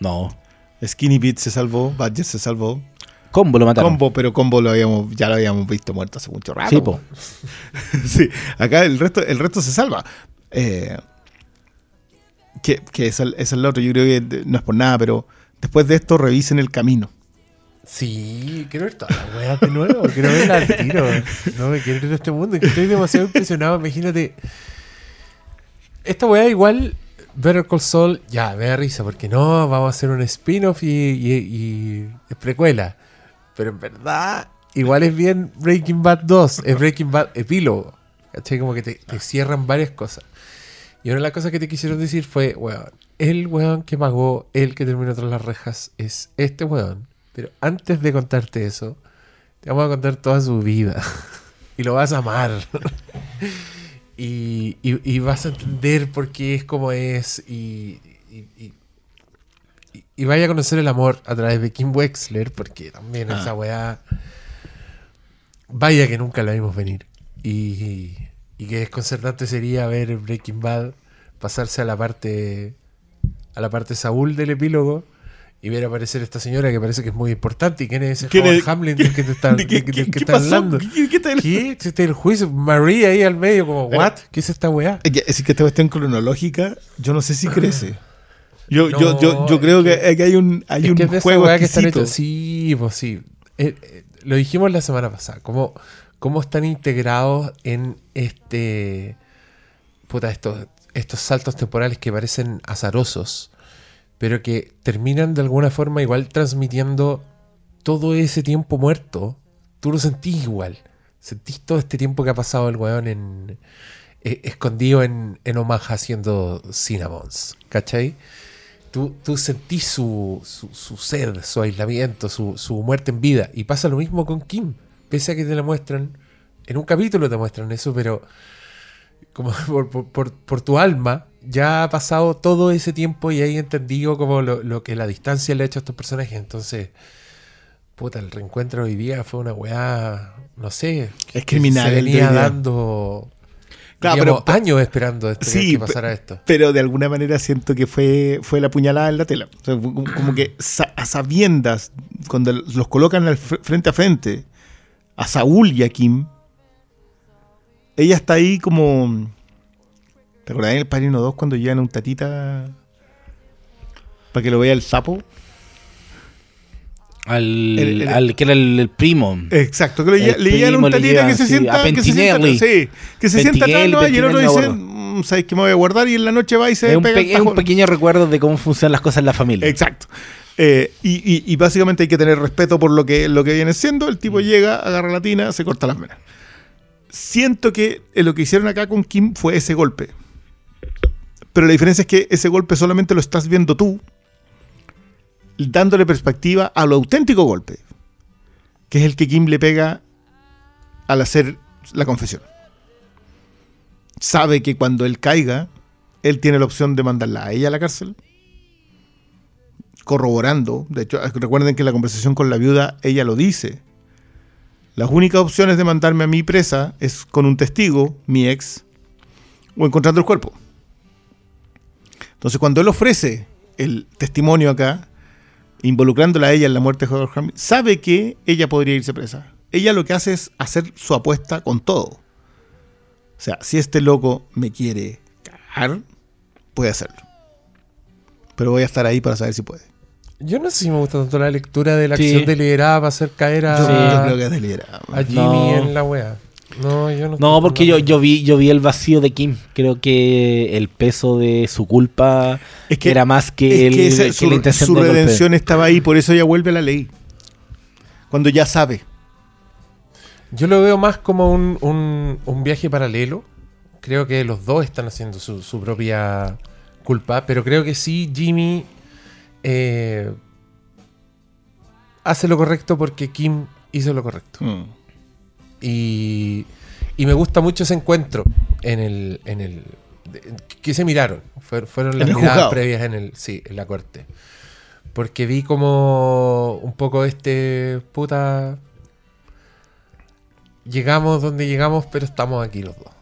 No, Skinny Pete se salvó, Badger se salvó. Combo lo mataron. Combo, pero Combo lo habíamos, ya lo habíamos visto muerto hace mucho rato. Sí, po. sí, acá el resto, el resto se salva. Eh, que que es, el, es el otro, yo creo que no es por nada, pero después de esto revisen el camino. Sí, quiero ver todas las weas de nuevo. Quiero verla al tiro. No me quiero ir de este mundo. que Estoy demasiado impresionado. Imagínate. Esta wea igual. Better Call Saul. Ya, me da risa. Porque no, vamos a hacer un spin-off y, es precuela. Pero en verdad. igual es bien Breaking Bad 2, es Breaking Bad epílogo. ¿Cachai? Como que te, te cierran varias cosas. Y una de las cosas que te quisieron decir fue, el weón que pagó, el que terminó tras las rejas, es este weón. Pero antes de contarte eso, te vamos a contar toda su vida. y lo vas a amar. y, y- y vas a entender por qué es como es. Y, y- vaya a conocer el amor a través de Kim Wexler, porque también Ah. esa weá. Vaya que nunca la vimos venir. Y, y qué desconcertante sería ver Breaking Bad pasarse a la parte a la parte Saúl del epílogo y ver aparecer esta señora que parece que es muy importante. ¿Y quién es ese ¿Quién Howard es? Hamlin del que te está, ¿De que- qué- está hablando? ¿Qué- qué está- ¿Qué? Es el juicio. María ahí al medio, como, ¿what? ¿Qué es esta weá? Es que- es que esta cuestión cronológica, yo no sé si crece. Yo, No, yo, yo, yo creo que, que- que hay un, hay es un que es juego que están hechos. Sí, pues sí. Eh, eh, lo dijimos la semana pasada. Cómo, cómo están integrados en este. Puta, estos, estos saltos temporales que parecen azarosos. Pero que terminan de alguna forma igual transmitiendo todo ese tiempo muerto. Tú lo sentís igual. Sentís todo este tiempo que ha pasado el weón en. eh, escondido en, en Omaha haciendo Cinnamons. ¿Cachai? tú, tú sentís su, su, su sed, su aislamiento, su, su muerte en vida. Y pasa lo mismo con Kim. Pese a que te la muestran, en un capítulo te muestran eso, pero como por, por- por- por tu alma, ya ha pasado todo ese tiempo y hay entendido como lo, lo que la distancia le ha hecho a estos personajes. Entonces, puta, el reencuentro hoy día fue una weá, no sé. Es criminal Se venía dando Claro, digamos, pero- años esperando esto, Sí, que pasara esto. Pero de alguna manera siento que fue, fue la puñalada en la tela. O sea, fue como, que a sabiendas, cuando los colocan al fr- frente a frente, a Saúl y a Kim, ella está ahí como... ¿Te acordás en el Padrino 2 cuando llegan a un tatita para que lo vea el sapo? Al, El- el- al que era el, el primo. Exacto, que le, le llegan a un tatita llevan, que se sí, sienta, que se sienta, sí, que se sienta atrás Pentinelli, ¿no? y el otro dice, me "Mm, ¿sabes qué me voy a guardar? Y en la noche va y se Es un, pega pe- el es un pequeño recuerdo de cómo funcionan las cosas en la familia. Exacto. Eh, y, y- y básicamente hay que tener respeto por lo que, lo que viene siendo. El Mm. tipo llega, agarra la tina, se corta las venas. Siento que eh, lo que hicieron acá con Kim fue ese golpe. Pero la diferencia es que ese golpe solamente lo estás viendo tú, dándole perspectiva a lo auténtico golpe, que es el que Kim le pega al hacer la confesión. Sabe que cuando él caiga, él tiene la opción de mandarla a ella a la cárcel corroborando. De hecho, recuerden que en la conversación con la viuda ella lo dice. Las únicas opciones de mandarme a mi presa es con un testigo, mi ex, o encontrando el cuerpo. Entonces, cuando él ofrece el testimonio acá, involucrándola a ella en la muerte de Howard Hamlin, sabe que ella podría irse presa. Ella lo que hace es hacer su apuesta con todo. O sea, si este loco me quiere cagar, puede hacerlo. Pero voy a estar ahí para saber si puede. Yo no sé si me gusta tanto la lectura de la Sí. acción deliberada para hacer caer a, Yo, Sí. yo creo que es deliberado. a Jimmy No. en la wea. No, yo no. No, porque yo, yo vi yo vi el vacío de Kim. Creo que el peso de su culpa Es que- era más que, es el, que su, la intención su golpe. redención estaba ahí, por eso ella vuelve a la ley. Cuando ya sabe. Yo lo veo más como un, un- un viaje paralelo. Creo que los dos están haciendo su, su propia culpa, pero creo que sí, Jimmy eh, hace lo correcto porque Kim hizo lo correcto. Y, y me gusta mucho ese encuentro en el. En el que se miraron. Fue- fueron las miradas juzgado. previas en el. Sí, en la corte. Porque vi como un poco este. Puta. Llegamos donde llegamos, pero estamos aquí los dos.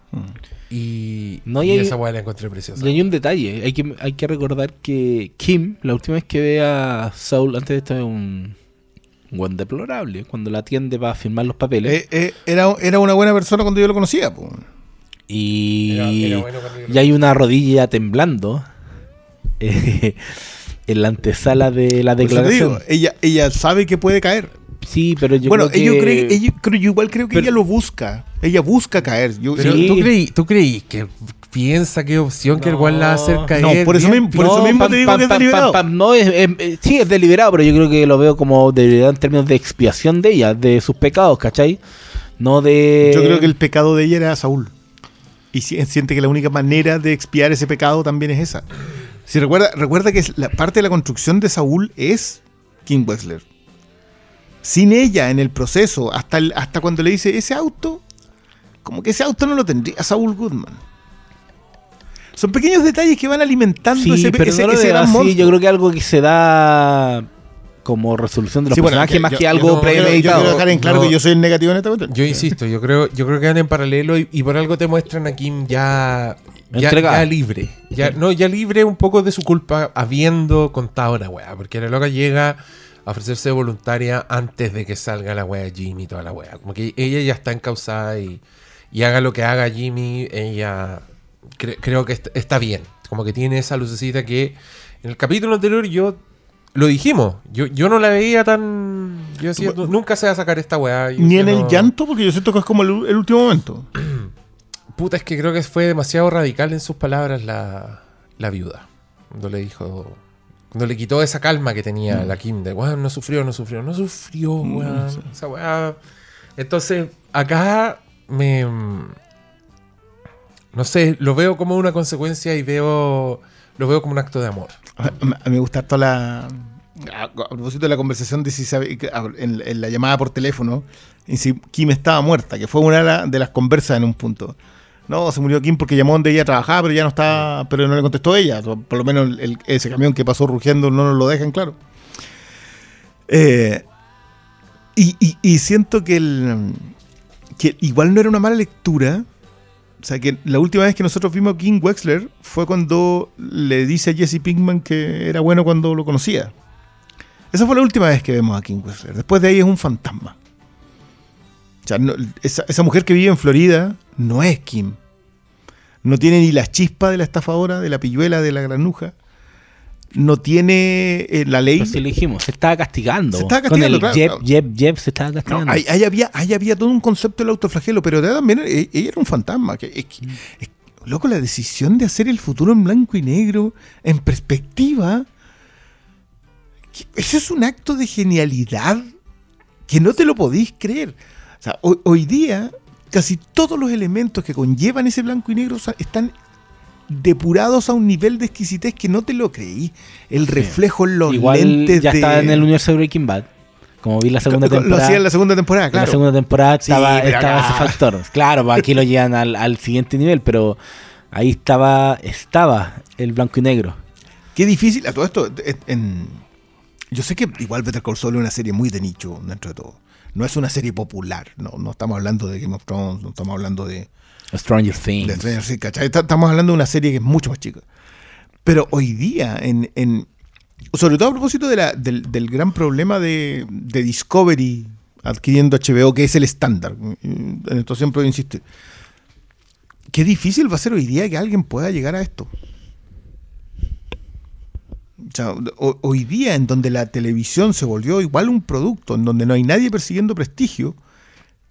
Y, No, y y hay- esa weá la encontré preciosa. Y hay un detalle, hay que, hay que recordar que Kim, la última vez que ve a Saul, antes de esto es un un buen deplorable, cuando la atiende para firmar los papeles. Eh, eh, era, era una buena persona cuando yo lo conocía. po. y, Era- era bueno y hay una rodilla temblando eh, en la antesala de la declaración. digo, ella, ella sabe que puede caer. Sí, pero yo bueno, creo que... creen- ellos- creo- yo igual creo que Pero- ella lo busca. Ella busca caer. Yo- Pero Sí. ¿tú, creí, ¿tú creí que piensa qué opción que el weón la va a hacer No. por eso bien mismo- por eso mismo te digo que es deliberado. no, es, es- es- sí, es deliberado, pero yo creo que lo veo como deliberado en términos de expiación de ella, de sus pecados, ¿cachai? No de... Yo creo que el pecado de ella era Saúl. Y si- siente que la única manera de expiar ese pecado también es esa. Si recuerda, recuerda que la parte de la construcción de Saúl es Kim Wexler. Sin ella en el proceso, hasta, el- hasta cuando le dice ese auto, como que ese auto no lo tendría Saúl Goodman. Son pequeños detalles que van alimentando Sí, ese, pero ese- no ese gran así, monstruo. yo creo que algo que se da como resolución de los Sí, bueno, personajes yo- más yo- que yo algo no- yo quiero- Yo premeditado. quiero dejar en claro No. que yo soy el negativo en esta cuestión. Yo insisto, yo creo, yo creo que van en paralelo y, y por algo te muestran a Kim ya, ya, libre. Ya, no, ya libre un poco de su culpa habiendo contado la weá. Porque la loca llega a ofrecerse voluntaria antes de que salga la weá de Jimmy y toda la weá. Como que ella ya está encausada y, y haga lo que haga Jimmy, ella cre- creo que est- está bien. Como que tiene esa lucecita que en el capítulo anterior yo lo dijimos. Yo, yo no la veía tan. Yo decía, "Nu- nunca se va a sacar esta weá. Ni en el llanto, porque yo siento que es como el, el último momento. Puta, es que creo que fue demasiado radical en sus palabras la, la viuda. Cuando le dijo. Cuando le quitó esa calma que tenía la Kim de, weón, no sufrió, no sufrió, no sufrió, weón. Esa weá. Entonces, acá me. No sé, lo veo como una consecuencia y veo. Lo veo como un acto de amor. A, a mí me gusta toda la. A, propósito de la conversación de si sabe, en, la llamada por teléfono, y si Kim estaba muerta, que fue una de, la- de las conversas en un punto. No, se murió Kim porque llamó donde ella trabajaba, pero ya no estaba, pero no le contestó ella. Por lo menos ese camión que pasó rugiendo no nos lo dejan claro. Eh, y, y- y siento que, el, que igual no era una mala lectura. O sea, que la última vez que nosotros vimos a King Wexler fue cuando le dice a Jesse Pinkman que era bueno cuando lo conocía. Esa fue la última vez que vemos a King Wexler. Después de ahí es un fantasma. O sea, esa, esa mujer que vive en Florida no es Kim. No tiene ni la chispa de la estafadora, de la pilluela, de la granuja. No tiene eh, la ley. Pero sí lo dijimos, se estaba castigando. Se estaba Con castigando, el claro, jeb, claro. jeb, jeb, se estaba No, castigando. ahí, ahí había, ahí había todo un concepto del autoflagelo, pero también eh, ella era un fantasma. Que, es que- es- loco, la decisión de hacer el futuro en blanco y negro, en perspectiva, eso es un acto de genialidad que no te lo podéis creer. O sea, hoy, hoy día, casi todos los elementos que conllevan ese blanco y negro están depurados a un nivel de exquisitez que no te lo creí. El reflejo en los Igual lentes ya de... estaba en el universo de Breaking Bad. Como vi la segunda Lo- lo temporada. hacía en la segunda temporada, En claro. la segunda temporada estaba, estaba ese factor. Claro, pues aquí lo llevan al, al siguiente nivel, pero ahí estaba, estaba el blanco y negro. Qué difícil, a todo esto, en- en- yo sé que igual Better Call Saul es una serie muy de nicho dentro de todo. No es una serie popular, no, no estamos hablando de Game of Thrones, no estamos hablando de, Stranger Things. Estamos hablando de una serie que es mucho más chica. Pero hoy día, en, en- sobre todo a propósito del, del gran problema de, de Discovery adquiriendo HBO, que es el estándar, en esto siempre insisto, qué difícil va a ser hoy día que alguien pueda llegar a esto. Hoy día en donde la televisión se volvió igual un producto, en donde no hay nadie persiguiendo prestigio,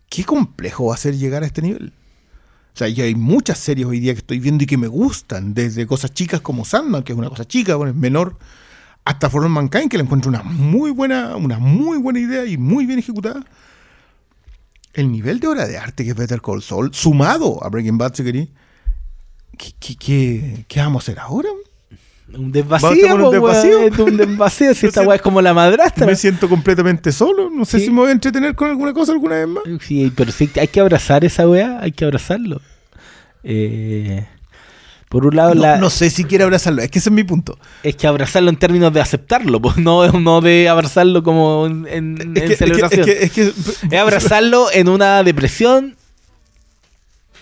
qué complejo va a ser llegar a este nivel. O sea, y hay muchas series hoy día que estoy viendo y que me gustan, desde cosas chicas como Sandman, que es una cosa chica, bueno, es menor, hasta For All Mankind, que le encuentro una muy buena, una muy buena idea y muy bien ejecutada. El nivel de obra de arte que es Better Call Saul, sumado a Breaking Bad, si querí, ¿qué, qué, qué, qué vamos a hacer ahora? Un desvacío, un weón, desvacío. es un desvacío. Si esta weá es como la madrastra. Me siento completamente solo, no sé Sí. si me voy a entretener con alguna cosa alguna vez más. Sí, pero sí, hay que abrazar esa weá, hay que abrazarlo. Eh, por un lado, No, la, no sé si quiero abrazarlo, es que ese es mi punto. es que abrazarlo en términos de aceptarlo, pues, no, no de abrazarlo como en, en- en Es que, es que- celebración. es que- es que- Es abrazarlo en una depresión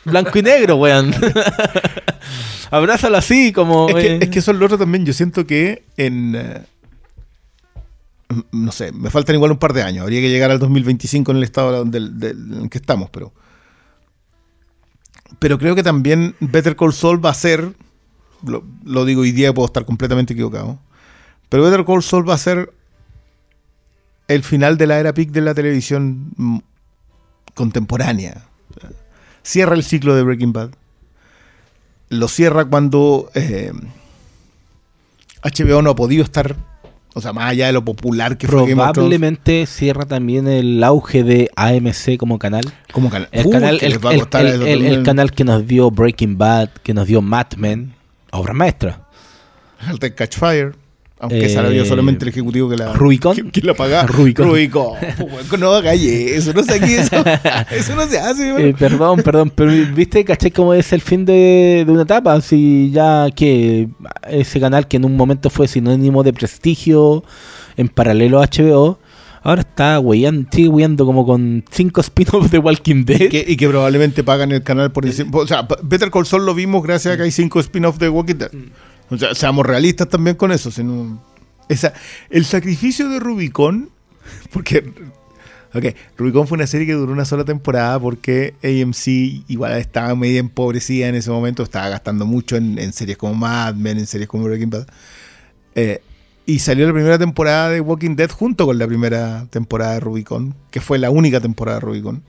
blanco y negro, weón. Abrázalo así, como. Es que, eh, es que eso es lo otro también. Yo siento que en. eh, no sé, me faltan igual un par de años. Habría que llegar al 2025 en el estado del, del- en que estamos, pero. Pero creo que también Better Call Saul va a ser. Lo, lo digo hoy día, puedo estar completamente equivocado. Pero Better Call Saul va a ser el final de la era peak de la televisión contemporánea. Cierra el ciclo de Breaking Bad lo cierra cuando eh, HBO no ha podido estar, o sea, más allá de lo popular que fue Probablemente cierra también el auge de AMC como canal. como canal. El, Puh, canal, que el, el- el- canal nos dio Breaking Bad, que nos dio Mad Men, obra maestra. Alter Catch Fire. Aunque Eh, vio solamente el ejecutivo que la, Rubicon. que, que la pagaba. Rubicon. Rubicon. No hagáis eso, no sé aquí eso. Eso no se hace. Eh, bueno. perdón, perdón, pero viste, caché cómo es el fin de, de una etapa. Si ya que ese canal que en un momento fue sinónimo de prestigio en paralelo a HBO, ahora está weyando, sigue weyando como con cinco spin-offs de Walking Dead. Y que, y que probablemente pagan el canal por decir. O sea, Better Call Saul lo vimos gracias a que hay cinco spin-offs de Walking Dead. O sea, seamos realistas también con eso. el sacrificio de Rubicon, porque. Ok, Rubicon fue una serie que duró una sola temporada porque AMC igual estaba medio empobrecida en ese momento, estaba gastando mucho en, en series como Mad Men, en series como Breaking Bad. Eh, y salió la primera temporada de Walking Dead junto con la primera temporada de Rubicon, que fue la única temporada de Rubicon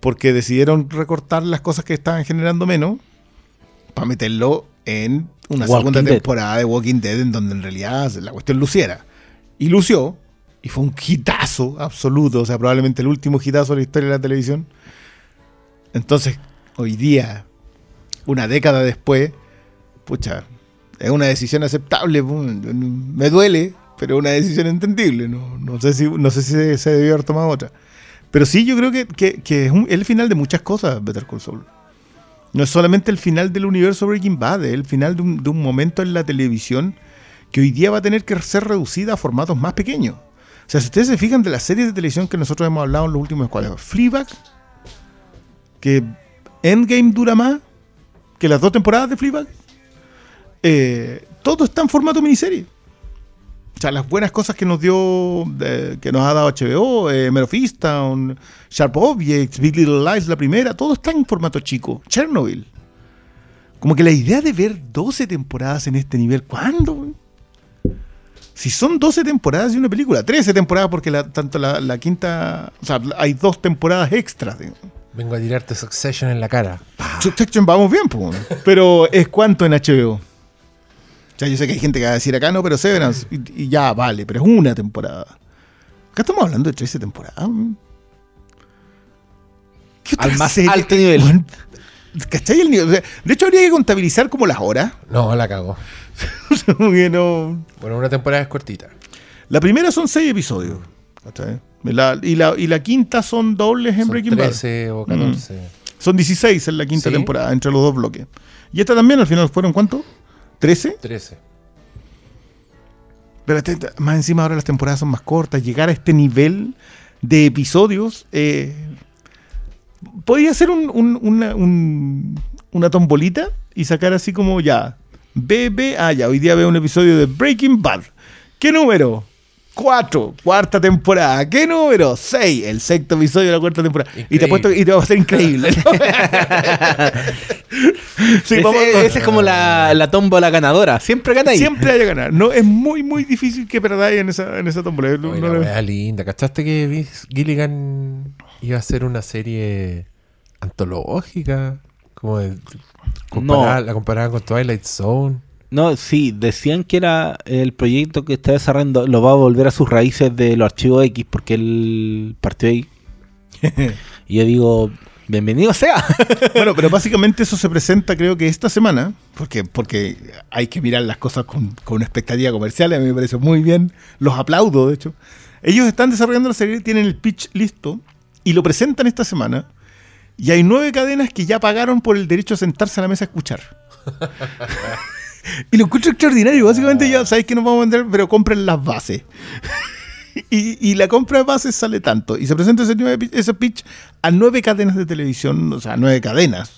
porque decidieron recortar las cosas que estaban generando menos para meterlo en una Walking segunda Dead. temporada de Walking Dead en donde en realidad la cuestión luciera. Y lució, y fue un hitazo absoluto, o sea, probablemente el último hitazo de la historia de la televisión. Entonces, hoy día, una década después, pucha, es una decisión aceptable, me duele, pero una decisión entendible, no, no sé si, no sé si se, se debió haber tomado otra. Pero sí, yo creo que, que- que es un- el final de muchas cosas, Better Call Saul. No es solamente el final del universo Breaking Bad, es el final de un, momento en la televisión que hoy día va a tener que ser reducida a formatos más pequeños. O sea, si ustedes se fijan de las series de televisión que nosotros hemos hablado en los últimos cuales, Fleabag, que Endgame dura más que las dos temporadas de Fleabag, eh, todo está en formato miniserie. O sea, las buenas cosas que nos dio, eh, que nos ha dado HBO, eh, Easttown, Sharp Objects, Big Little Lies, la primera, todo está en formato chico. Chernobyl. Como que la idea de ver 12 temporadas en este nivel, ¿cuándo? Si son 12 temporadas de una película, 13 temporadas porque la- tanto la, la quinta, o sea, hay dos temporadas extras. digamos. Vengo a tirarte Succession en la cara. Succession vamos bien, pero es cuánto en HBO. O sea, yo sé que hay gente que va a decir acá no, pero Severance, y, y ya vale, pero es una temporada. Acá estamos hablando de 13 temporadas. ¿Qué Al más serie? alto nivel. ¿Cachai el nivel? O sea, de hecho, habría que contabilizar como las horas. No, la cago. No- Bueno, una temporada es cortita. La primera son 6 episodios. ¿cachai? La- y, la, y la quinta son dobles en Son Breaking Bad. 13 o 14. Son 16 en la quinta Sí. temporada, entre los dos bloques. Y esta también al final fueron ¿cuánto? ¿13? 13. Pero este- más encima ahora las temporadas son más cortas. Llegar a este nivel de episodios. Eh, podría ser un- un- una, un- una tombolita y sacar así como ya. BB. Ah, ya, hoy día veo un episodio de Breaking Bad. ¿Qué número? 4, cuarta temporada. ¿Qué número? 6, el sexto episodio de la cuarta temporada. Y te apuesto y te va a ser increíble. ¿no? Sí, ese, vamos- ese es como la, la tómbola ganadora. Siempre gana ahí. Siempre hay que ganar. No, es muy, muy difícil que perdáis en esa, en esa tómbola. No- Oye, no la linda. ¿Cachaste que Vince Gilligan iba a hacer una serie antológica? Como de. comparar- La comparaban con Twilight Zone. No, sí, decían que era el proyecto que está desarrollando, lo va a volver a sus raíces de los archivos X, porque él partió ahí. y yo digo, bienvenido sea. Bueno, pero básicamente eso se presenta creo que esta semana, porque, porque hay que mirar las cosas con, con una expectativa comercial, a mí me parece muy bien, los aplaudo de hecho. Ellos están desarrollando la serie, tienen el pitch listo y lo presentan esta semana y hay nueve cadenas que ya pagaron por el derecho a sentarse a la mesa a escuchar. y lo encuentro extraordinario, básicamente ya sabéis que nos vamos a vender, pero compren las bases. Y, y la compra de bases sale tanto. Y se presenta ese, ese pitch a nueve cadenas de televisión, o sea, nueve cadenas.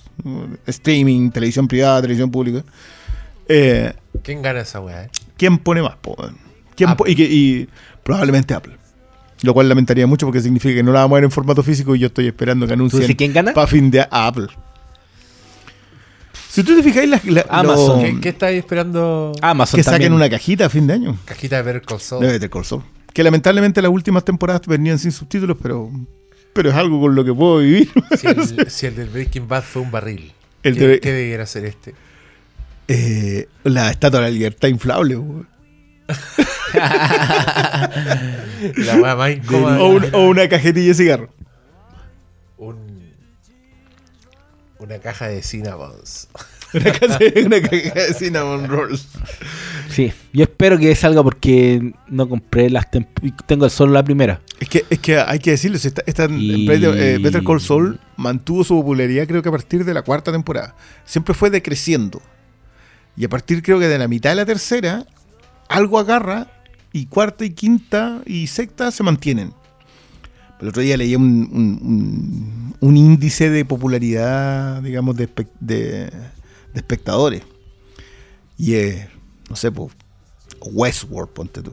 Streaming, televisión privada, televisión pública. Eh, ¿Quién gana esa weá? eh? ¿Quién pone más? po? ¿Quién po- y, que- y probablemente Apple. Lo cual lamentaría mucho porque significa que no la vamos a ver en formato físico y yo estoy esperando que anuncien quién gana? para fin de a Apple. Si ustedes fijáis, la, la- Amazon. lo- ¿Qué, qué estáis esperando? Amazon que saquen una cajita a fin de año. Cajita de Better Call Saul. de Better Call Saul. Que lamentablemente las últimas temporadas venían sin subtítulos, pero, pero es algo con lo que puedo vivir. Si el, si el del Breaking Bad fue un barril, El ¿qué, de- qué debiera ser este? eh, la estatua de la libertad inflable, weón. La más incómoda. o, un- o una cajetilla de cigarro. Un- una caja de Cinnabons. Una, caja- una caja de cinnamon rolls. Sí, yo espero que salga porque no compré las tengo solo la primera. Es que, es que hay que decirlo, esta, esta- Y- eh, Better Call Saul mantuvo su popularidad creo que a partir de la cuarta temporada. Siempre fue decreciendo. Y a partir creo que de la mitad de la tercera, algo agarra y cuarta y quinta y sexta se mantienen. El otro día leí un, un- un- un índice de popularidad, digamos, de, de- de espectadores. Y es, no sé, pues, Westworld, ponte tú.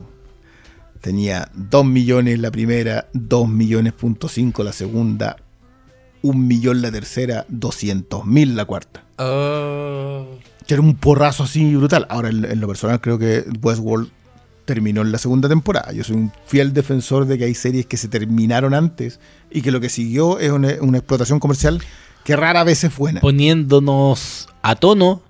Tenía 2 millones la primera, 2 millones punto 5 la segunda, 1 millón la tercera, 200 mil la cuarta. Que era un porrazo así brutal. Ahora, en, en lo personal, creo que Westworld terminó en la segunda temporada. Yo soy un fiel defensor de que hay series que se terminaron antes y que lo que siguió es una, una explotación comercial que rara vez es buena. Poniéndonos a tono,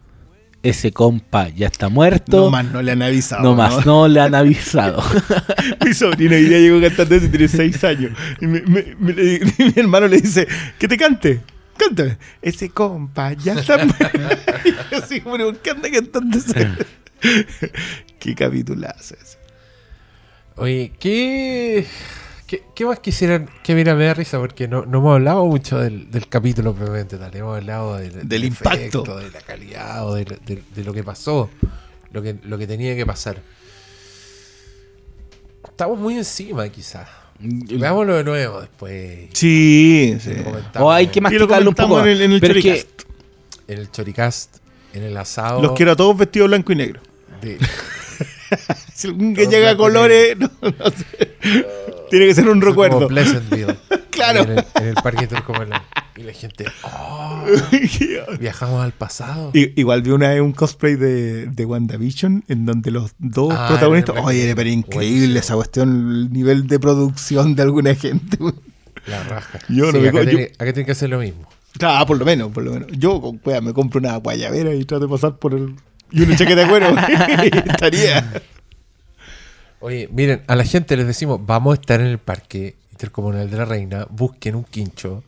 ese compa ya está muerto. No más no le han avisado. No más, no le han avisado. Mi sobrino hoy día llegó cantando y tiene 6 años. Y mi hermano le dice, que te cante. Cántame. Ese compa ya está. y yo así, pero ¿qué anda cantando? Qué capitulazo ese. Oye, ¿qué, qué, qué más quisieran que mira me da risa? Porque no, no hemos hablado mucho del, del capítulo propiamente tal. Hemos hablado del, Del impacto. efecto, de la calidad, o de, de- de lo que pasó, lo que, lo que tenía que pasar. Estamos muy encima, quizás. Veámoslo de nuevo después. Sí, sí. Lo comentamos O hay que masticarlo un poco. en el, en el Choricast. en el Choricast, en el asado. Los quiero a todos vestidos blanco y negro. de- Si algún que llega a colores, no, no sé. Tiene que ser un Como recuerdo. Pleasantville. Claro. En el, en el parque Turcomelán. Y la gente, oh, viajamos al pasado. Igual vi una vez un cosplay de, de WandaVision en donde los dos Ah, protagonistas. Oye, pero increíble Buenísimo. esa cuestión, el nivel de producción de alguna gente. La raja. Yo no Sí, me acá, tiene, acá tiene que hacer lo mismo. Ah, por lo menos, por lo menos. Yo con wea, me compro una guayabera y trato de pasar por el. Y una chaqueta de cuero. estaría. Oye, miren, a la gente les decimos, vamos a estar en el parque intercomunal de la Reina, busquen un quincho,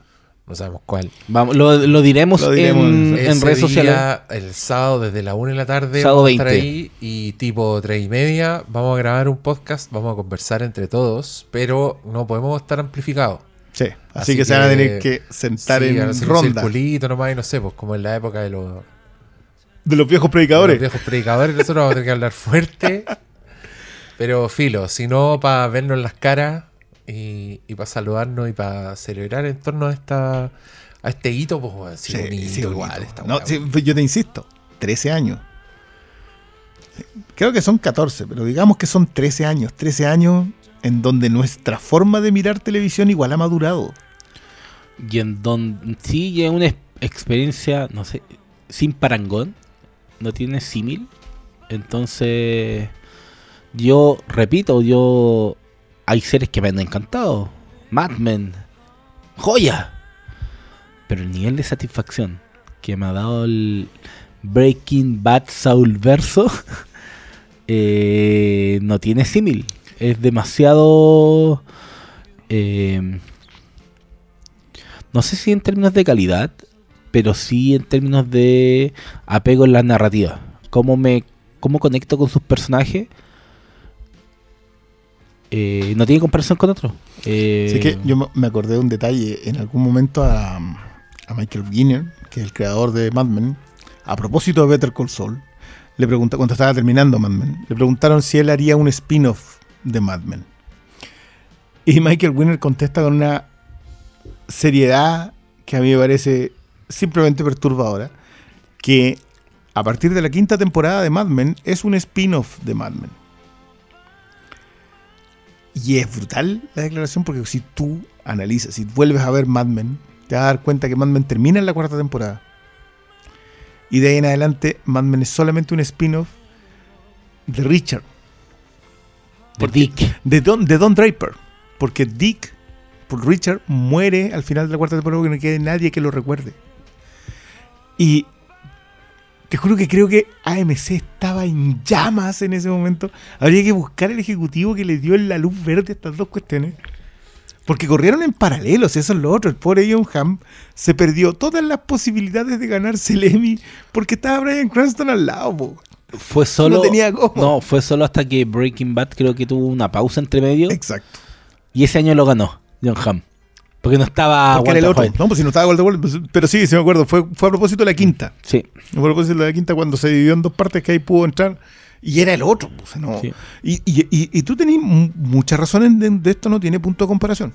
no sabemos cuál. Vamos, lo, lo diremos, Lo diremos en, en- redes sociales. El sábado desde la 1 de la tarde Sábado vamos a estar 20. ahí y tipo 3 y media vamos a grabar un podcast, vamos a conversar entre todos, pero no podemos estar amplificados. Sí, así, Así que, se van a tener que sentar Sí, en van a hacer un ronda. circulito nomás y no sé, pues como en la época de los, De los viejos de predicadores. los viejos predicadores, nosotros vamos a tener que hablar fuerte. Pero filo, si no para vernos las caras y, y para saludarnos y para celebrar en torno a esta a este hito, pues sí, Sí, bonito, sí, igual esta No, sí, pues yo te insisto, 13 años. Creo que son 14, pero digamos que son 13 años. 13 años en donde nuestra forma de mirar televisión igual ha madurado. Y en donde sí es una ex- experiencia, no sé, sin parangón, no tiene símil. Entonces, yo repito, yo hay series que me han encantado. Mad Men, joya. Pero el nivel de satisfacción que me ha dado el Breaking Bad Saul Verso eh, no tiene símil. Es demasiado. eh, no sé si en términos de calidad, pero sí en términos de apego en la narrativa. Cómo me cómo conecto con sus personajes. eh, no tiene comparación con otro. Eh, Así que yo me- acordé de un detalle en algún momento a, a Michael Guinness, que es el creador de Mad Men, a propósito de Better Call Saul, le pregunta cuando estaba terminando Mad Men, le preguntaron si él haría un spin-off de Mad Men. Y Michael Winner contesta con una seriedad que a mí me parece simplemente perturbadora, que a partir de la quinta temporada de Mad Men es un spin-off de Mad Men. Y es brutal la declaración porque si tú analizas, si vuelves a ver Mad Men, te vas a dar cuenta que Mad Men termina en la cuarta temporada. Y de ahí en adelante, Mad Men es solamente un spin-off de Richard, de Dick. de Don, de Don Draper. Porque Dick, por Richard, muere al final de la cuarta temporada porque no quede nadie que lo recuerde. Y Te juro que creo que AMC estaba en llamas en ese momento. Habría que buscar el ejecutivo que le dio la luz verde a estas dos cuestiones. Porque corrieron en paralelos, eso es lo otro. El pobre John Hamm se perdió todas las posibilidades de ganarse el Emmy porque estaba Brian Cranston al lado. po. Fue solo. No tenía cómo. No, fue solo hasta que Breaking Bad creo que tuvo una pausa entre medio. Exacto. Y ese año lo ganó John Hamm. Porque no estaba Porque era el Walter otro. White. No, pues si no estaba Walter White, pues, pero sí, sí me acuerdo. Fue, fue a propósito de la quinta. Sí. Fue a propósito de la quinta cuando se dividió en dos partes que ahí pudo entrar. Y era el otro. pues, no. Sí. Y, y, y, y tú tenés mu- muchas razones de, de esto, no tiene punto de comparación.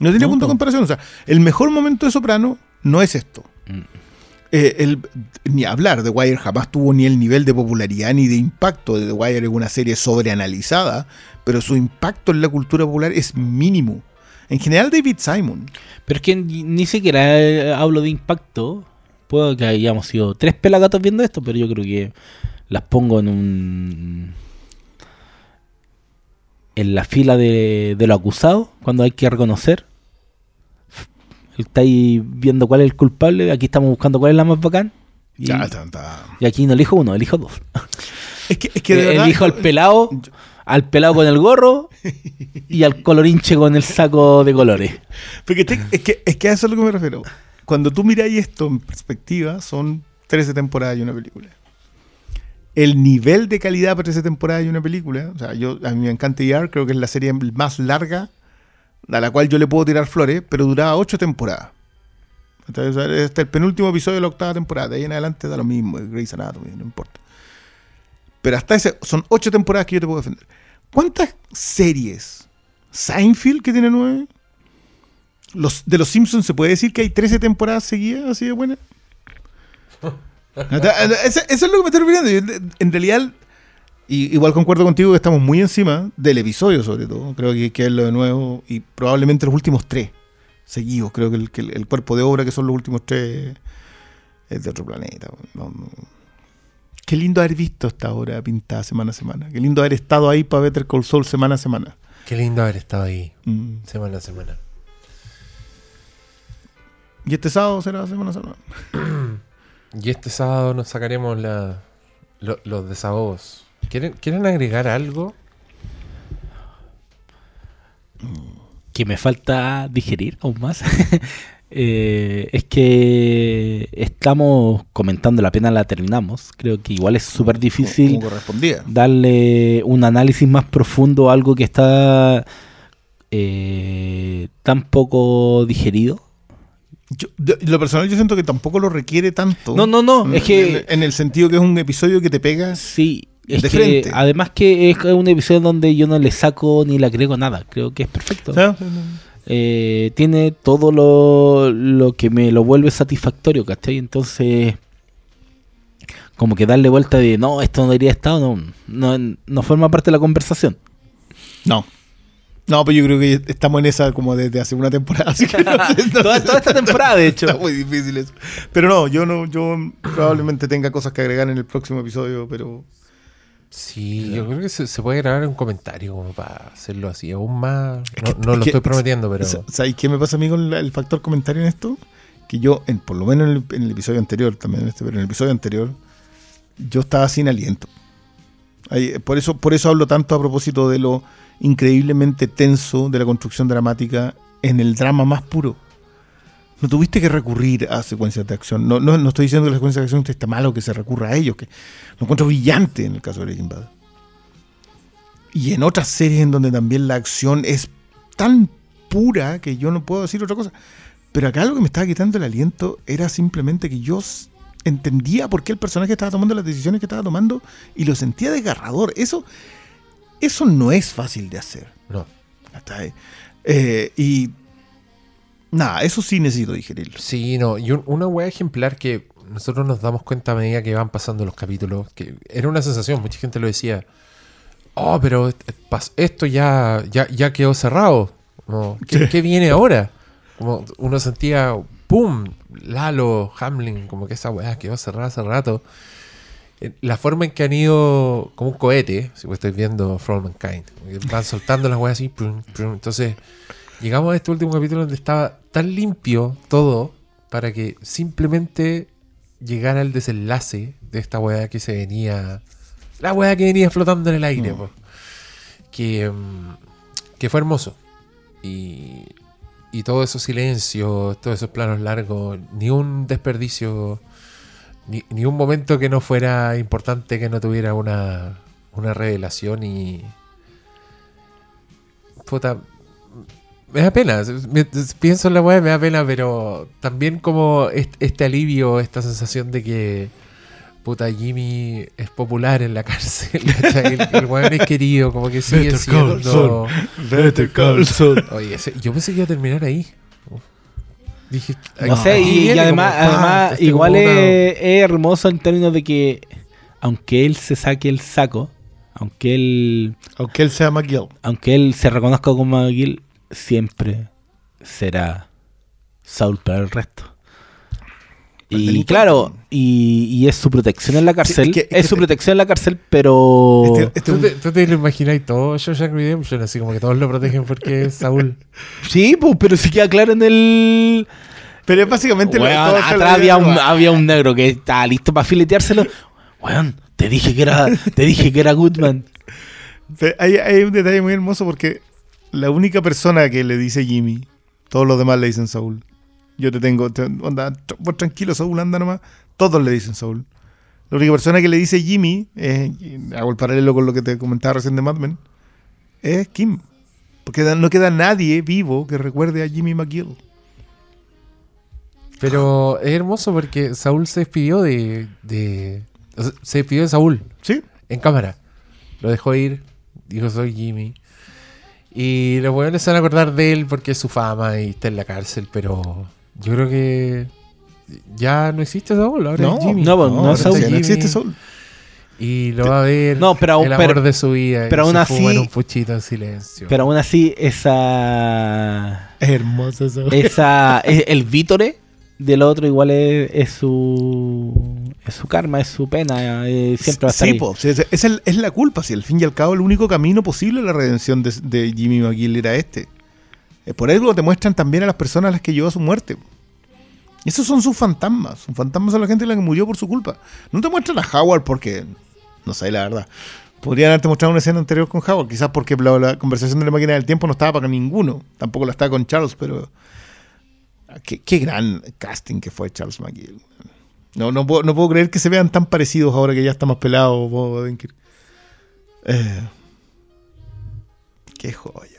No tiene No, punto de comparación. O sea, el mejor momento de Soprano no es esto. Mm. Eh, el- ni hablar, The Wire jamás tuvo ni el nivel de popularidad ni de impacto. The Wire es una serie sobreanalizada, pero su impacto en la cultura popular es mínimo. En general, David Simon. Pero es que ni, siquiera eh, hablo de impacto. Puedo que hayamos sido tres pelagatos viendo esto, pero yo creo que las pongo en un. en la fila de, de lo acusado, cuando hay que reconocer. Está ahí viendo cuál es el culpable, aquí estamos buscando cuál es la más bacán. Y, Ya, y aquí no elijo uno, elijo dos. Es que, es que de verdad- elijo al pelado, al pelado con el gorro y al colorinche con el saco de colores. Porque te- es, que, es que a eso es a lo que me refiero. Cuando tú miráis esto en perspectiva, son 13 temporadas y una película. El nivel de calidad para 13 temporadas y una película, o sea, yo, a mí me encanta ER, creo que es la serie más larga a la cual yo le puedo tirar flores, pero duraba 8 temporadas. Entonces, hasta el penúltimo episodio de la octava temporada, de ahí en adelante da lo mismo, Grey's Anatomy, no importa. Pero hasta ese, son 8 temporadas que yo te puedo defender. ¿Cuántas series? Seinfeld, que tiene 9. Los, de los Simpsons se puede decir que hay 13 temporadas seguidas así de buenas. Eso, es lo que me estoy refiriendo. En realidad, igual concuerdo contigo que estamos muy encima del episodio, sobre todo. Creo que hay que verlo de nuevo y probablemente los últimos tres seguidos. Creo que el, cuerpo de obra, que son los últimos tres, es de otro planeta. No. Qué lindo haber visto esta obra pintada semana a semana. Qué lindo haber estado ahí para Better Call Saul semana a semana. Qué lindo haber estado ahí Mm. semana a semana. Y este sábado será semana a semana. Y este sábado nos sacaremos la, lo- los desahogos. ¿Quieren, ¿Quieren agregar algo? que me falta digerir aún más eh, es que estamos comentando la pena la terminamos creo que igual es súper difícil darle un análisis más profundo a algo que está eh, tan poco digerido Yo, de- lo personal yo siento que tampoco lo requiere tanto. No, no, no, En- es que- En, en el sentido que es un episodio que te pegas. sí es De que frente. además que es un episodio donde yo no le saco ni le agrego nada creo que es perfecto. Eh, tiene todo lo, lo que me lo vuelve satisfactorio, ¿cachai? Entonces, como que darle vuelta de, no, esto no debería estar, no, no, no forma parte de la conversación. No. No, pero yo creo que estamos en esa como desde hace una temporada. Así que no sé, no toda, sé. toda esta temporada, de hecho. Está muy difícil eso. Pero no, yo no, yo probablemente tenga cosas que agregar en el próximo episodio, pero Sí, yo creo que se, se puede grabar un comentario como para hacerlo así aún más. Es No, que- no es lo que- estoy prometiendo, pero. Sa- ¿Sabes qué me pasa a mí con el factor comentario en esto? Que yo, en, por lo menos en el, en el episodio anterior, también en este, pero en el episodio anterior, yo estaba sin aliento. Ahí, por, eso, por eso hablo tanto a propósito de lo increíblemente tenso de la construcción dramática en el drama más puro. No tuviste que recurrir a secuencias de acción. No, no, no estoy diciendo que la secuencia de acción esté mal o que se recurra a ellos, que lo encuentro brillante en el caso de Breaking Bad. Y en otras series en donde también la acción es tan pura que yo no puedo decir otra cosa. Pero acá lo que me estaba quitando el aliento era simplemente que yo entendía por qué el personaje estaba tomando las decisiones que estaba tomando y lo sentía desgarrador. Eso, eso no es fácil de hacer. No. Hasta ahí. Eh, y nada, eso sí necesito digerirlo. Sí, no. Y un- una wea ejemplar que nosotros nos damos cuenta a medida que van pasando los capítulos, que era una sensación, mucha gente lo decía. Oh, pero esto ya, ya, ya quedó cerrado. Como, ¿qué, qué viene ahora? Como uno sentía, ¡pum! Lalo, Hamlin, como que esa weá quedó cerrada hace rato. Eh, La forma en que han ido como un cohete, si vos estáis viendo All Mankind, van soltando las weas así, prum, prum. entonces llegamos a este último capítulo donde estaba tan limpio todo para que simplemente llegar al desenlace de esta weá que se venía. La weá que venía flotando en el aire, Mm. po. Que, mm, que fue hermoso. Y, y todos esos silencios, todos esos planos largos, ni un desperdicio, ni, ni un momento que no fuera importante, que no tuviera una, una revelación y. Puta. Me da pena. me- pienso en la weá, me da pena, pero también como est- este alivio, esta sensación de que. Puta, Jimmy es popular en la cárcel. El, el weón es querido, como que sigue Better siendo. Better Call Saul. Oye, ese- yo pensé que iba a terminar ahí. Uf. Dije, No sé, y, además, como, además este igual es, es hermoso en términos de que, aunque él se saque el saco, aunque él, Aunque él sea McGill. aunque él se reconozca como McGill, siempre será Saul para el resto. Y claro, y, y es su protección en la cárcel. es que- es es que su te- protección en la cárcel, pero. Este- este ¿Tú te, tú te lo imagináis todo Shawshank Redemption, así como que todos lo protegen porque es Saúl. Sí, pues, pero si queda claro en el. Pero es básicamente lo- lo atrás había un, había un negro que estaba listo para fileteárselo. Weón, te dije que era, te dije que era Goodman. Hay un detalle muy hermoso porque la única persona que le dice Jimmy, todos los demás le dicen Saúl. Yo te tengo, te- onda, vos tranquilo, Saúl, anda nomás. Todos le dicen Saúl. La única persona que le dice Jimmy, hago el paralelo con lo que te comentaba recién de Mad Men, es Kim. Porque no queda nadie vivo que recuerde a Jimmy McGill. Pero es hermoso porque Saúl se despidió de, de- o sea, se despidió de Saúl ¿Sí? en cámara. Lo dejó ir, dijo soy Jimmy. Y los weones se van a acordar de él porque es su fama y está en la cárcel, pero yo creo que ya no existe Saúl, ahora No, es Jimmy. no, pues, no ahora es sí, no existe Saúl. Y lo va a ver No, pero el amor pero- de su vida. y pero aún se así- fuma en un puchito en silencio. Pero aún así, esa. Es hermoso eso. esa es- el vítore del otro igual es, es su. Es su karma, es su pena. eh, siempre va a estar Sí, po, es, es el- es la culpa. Si al fin y al cabo el único camino posible a la redención de, de Jimmy McGill era este. Por algo te muestran también a las personas a las que llevó a su muerte. Esos son sus fantasmas. Sus fantasmas son la gente la que murió por su culpa. No te muestran a Howard porque. No sé, la verdad. Podrían haberte mostrado una escena anterior con Howard. Quizás porque la, la conversación de la máquina del tiempo no estaba para ninguno. Tampoco la estaba con Charles, pero. ah, Qué, qué gran casting que fue Charles McGill. No, no, puedo, no puedo creer que se vean tan parecidos ahora que ya está más pelado. Eh, qué joya.